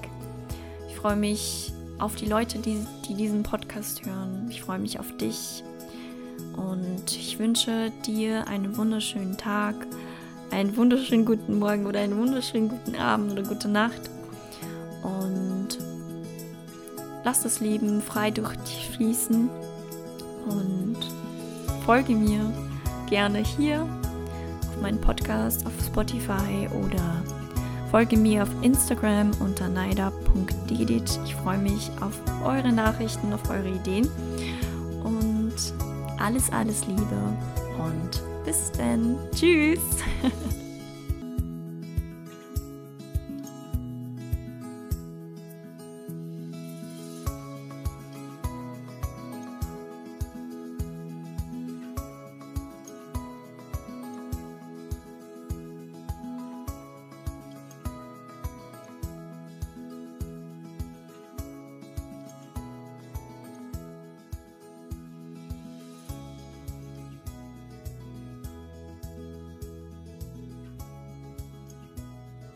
Ich freue mich auf die Leute, die, die diesen Podcast hören. Ich freue mich auf dich und ich wünsche dir einen wunderschönen Tag, einen wunderschönen guten Morgen oder einen wunderschönen guten Abend oder gute Nacht. Und lass das Leben frei durch dich fließen und folge mir gerne hier auf meinen Podcast auf Spotify oder Folge mir auf Instagram unter naida.dedit. Ich freue mich auf eure Nachrichten, auf eure Ideen. Und alles, alles Liebe und bis dann. Tschüss.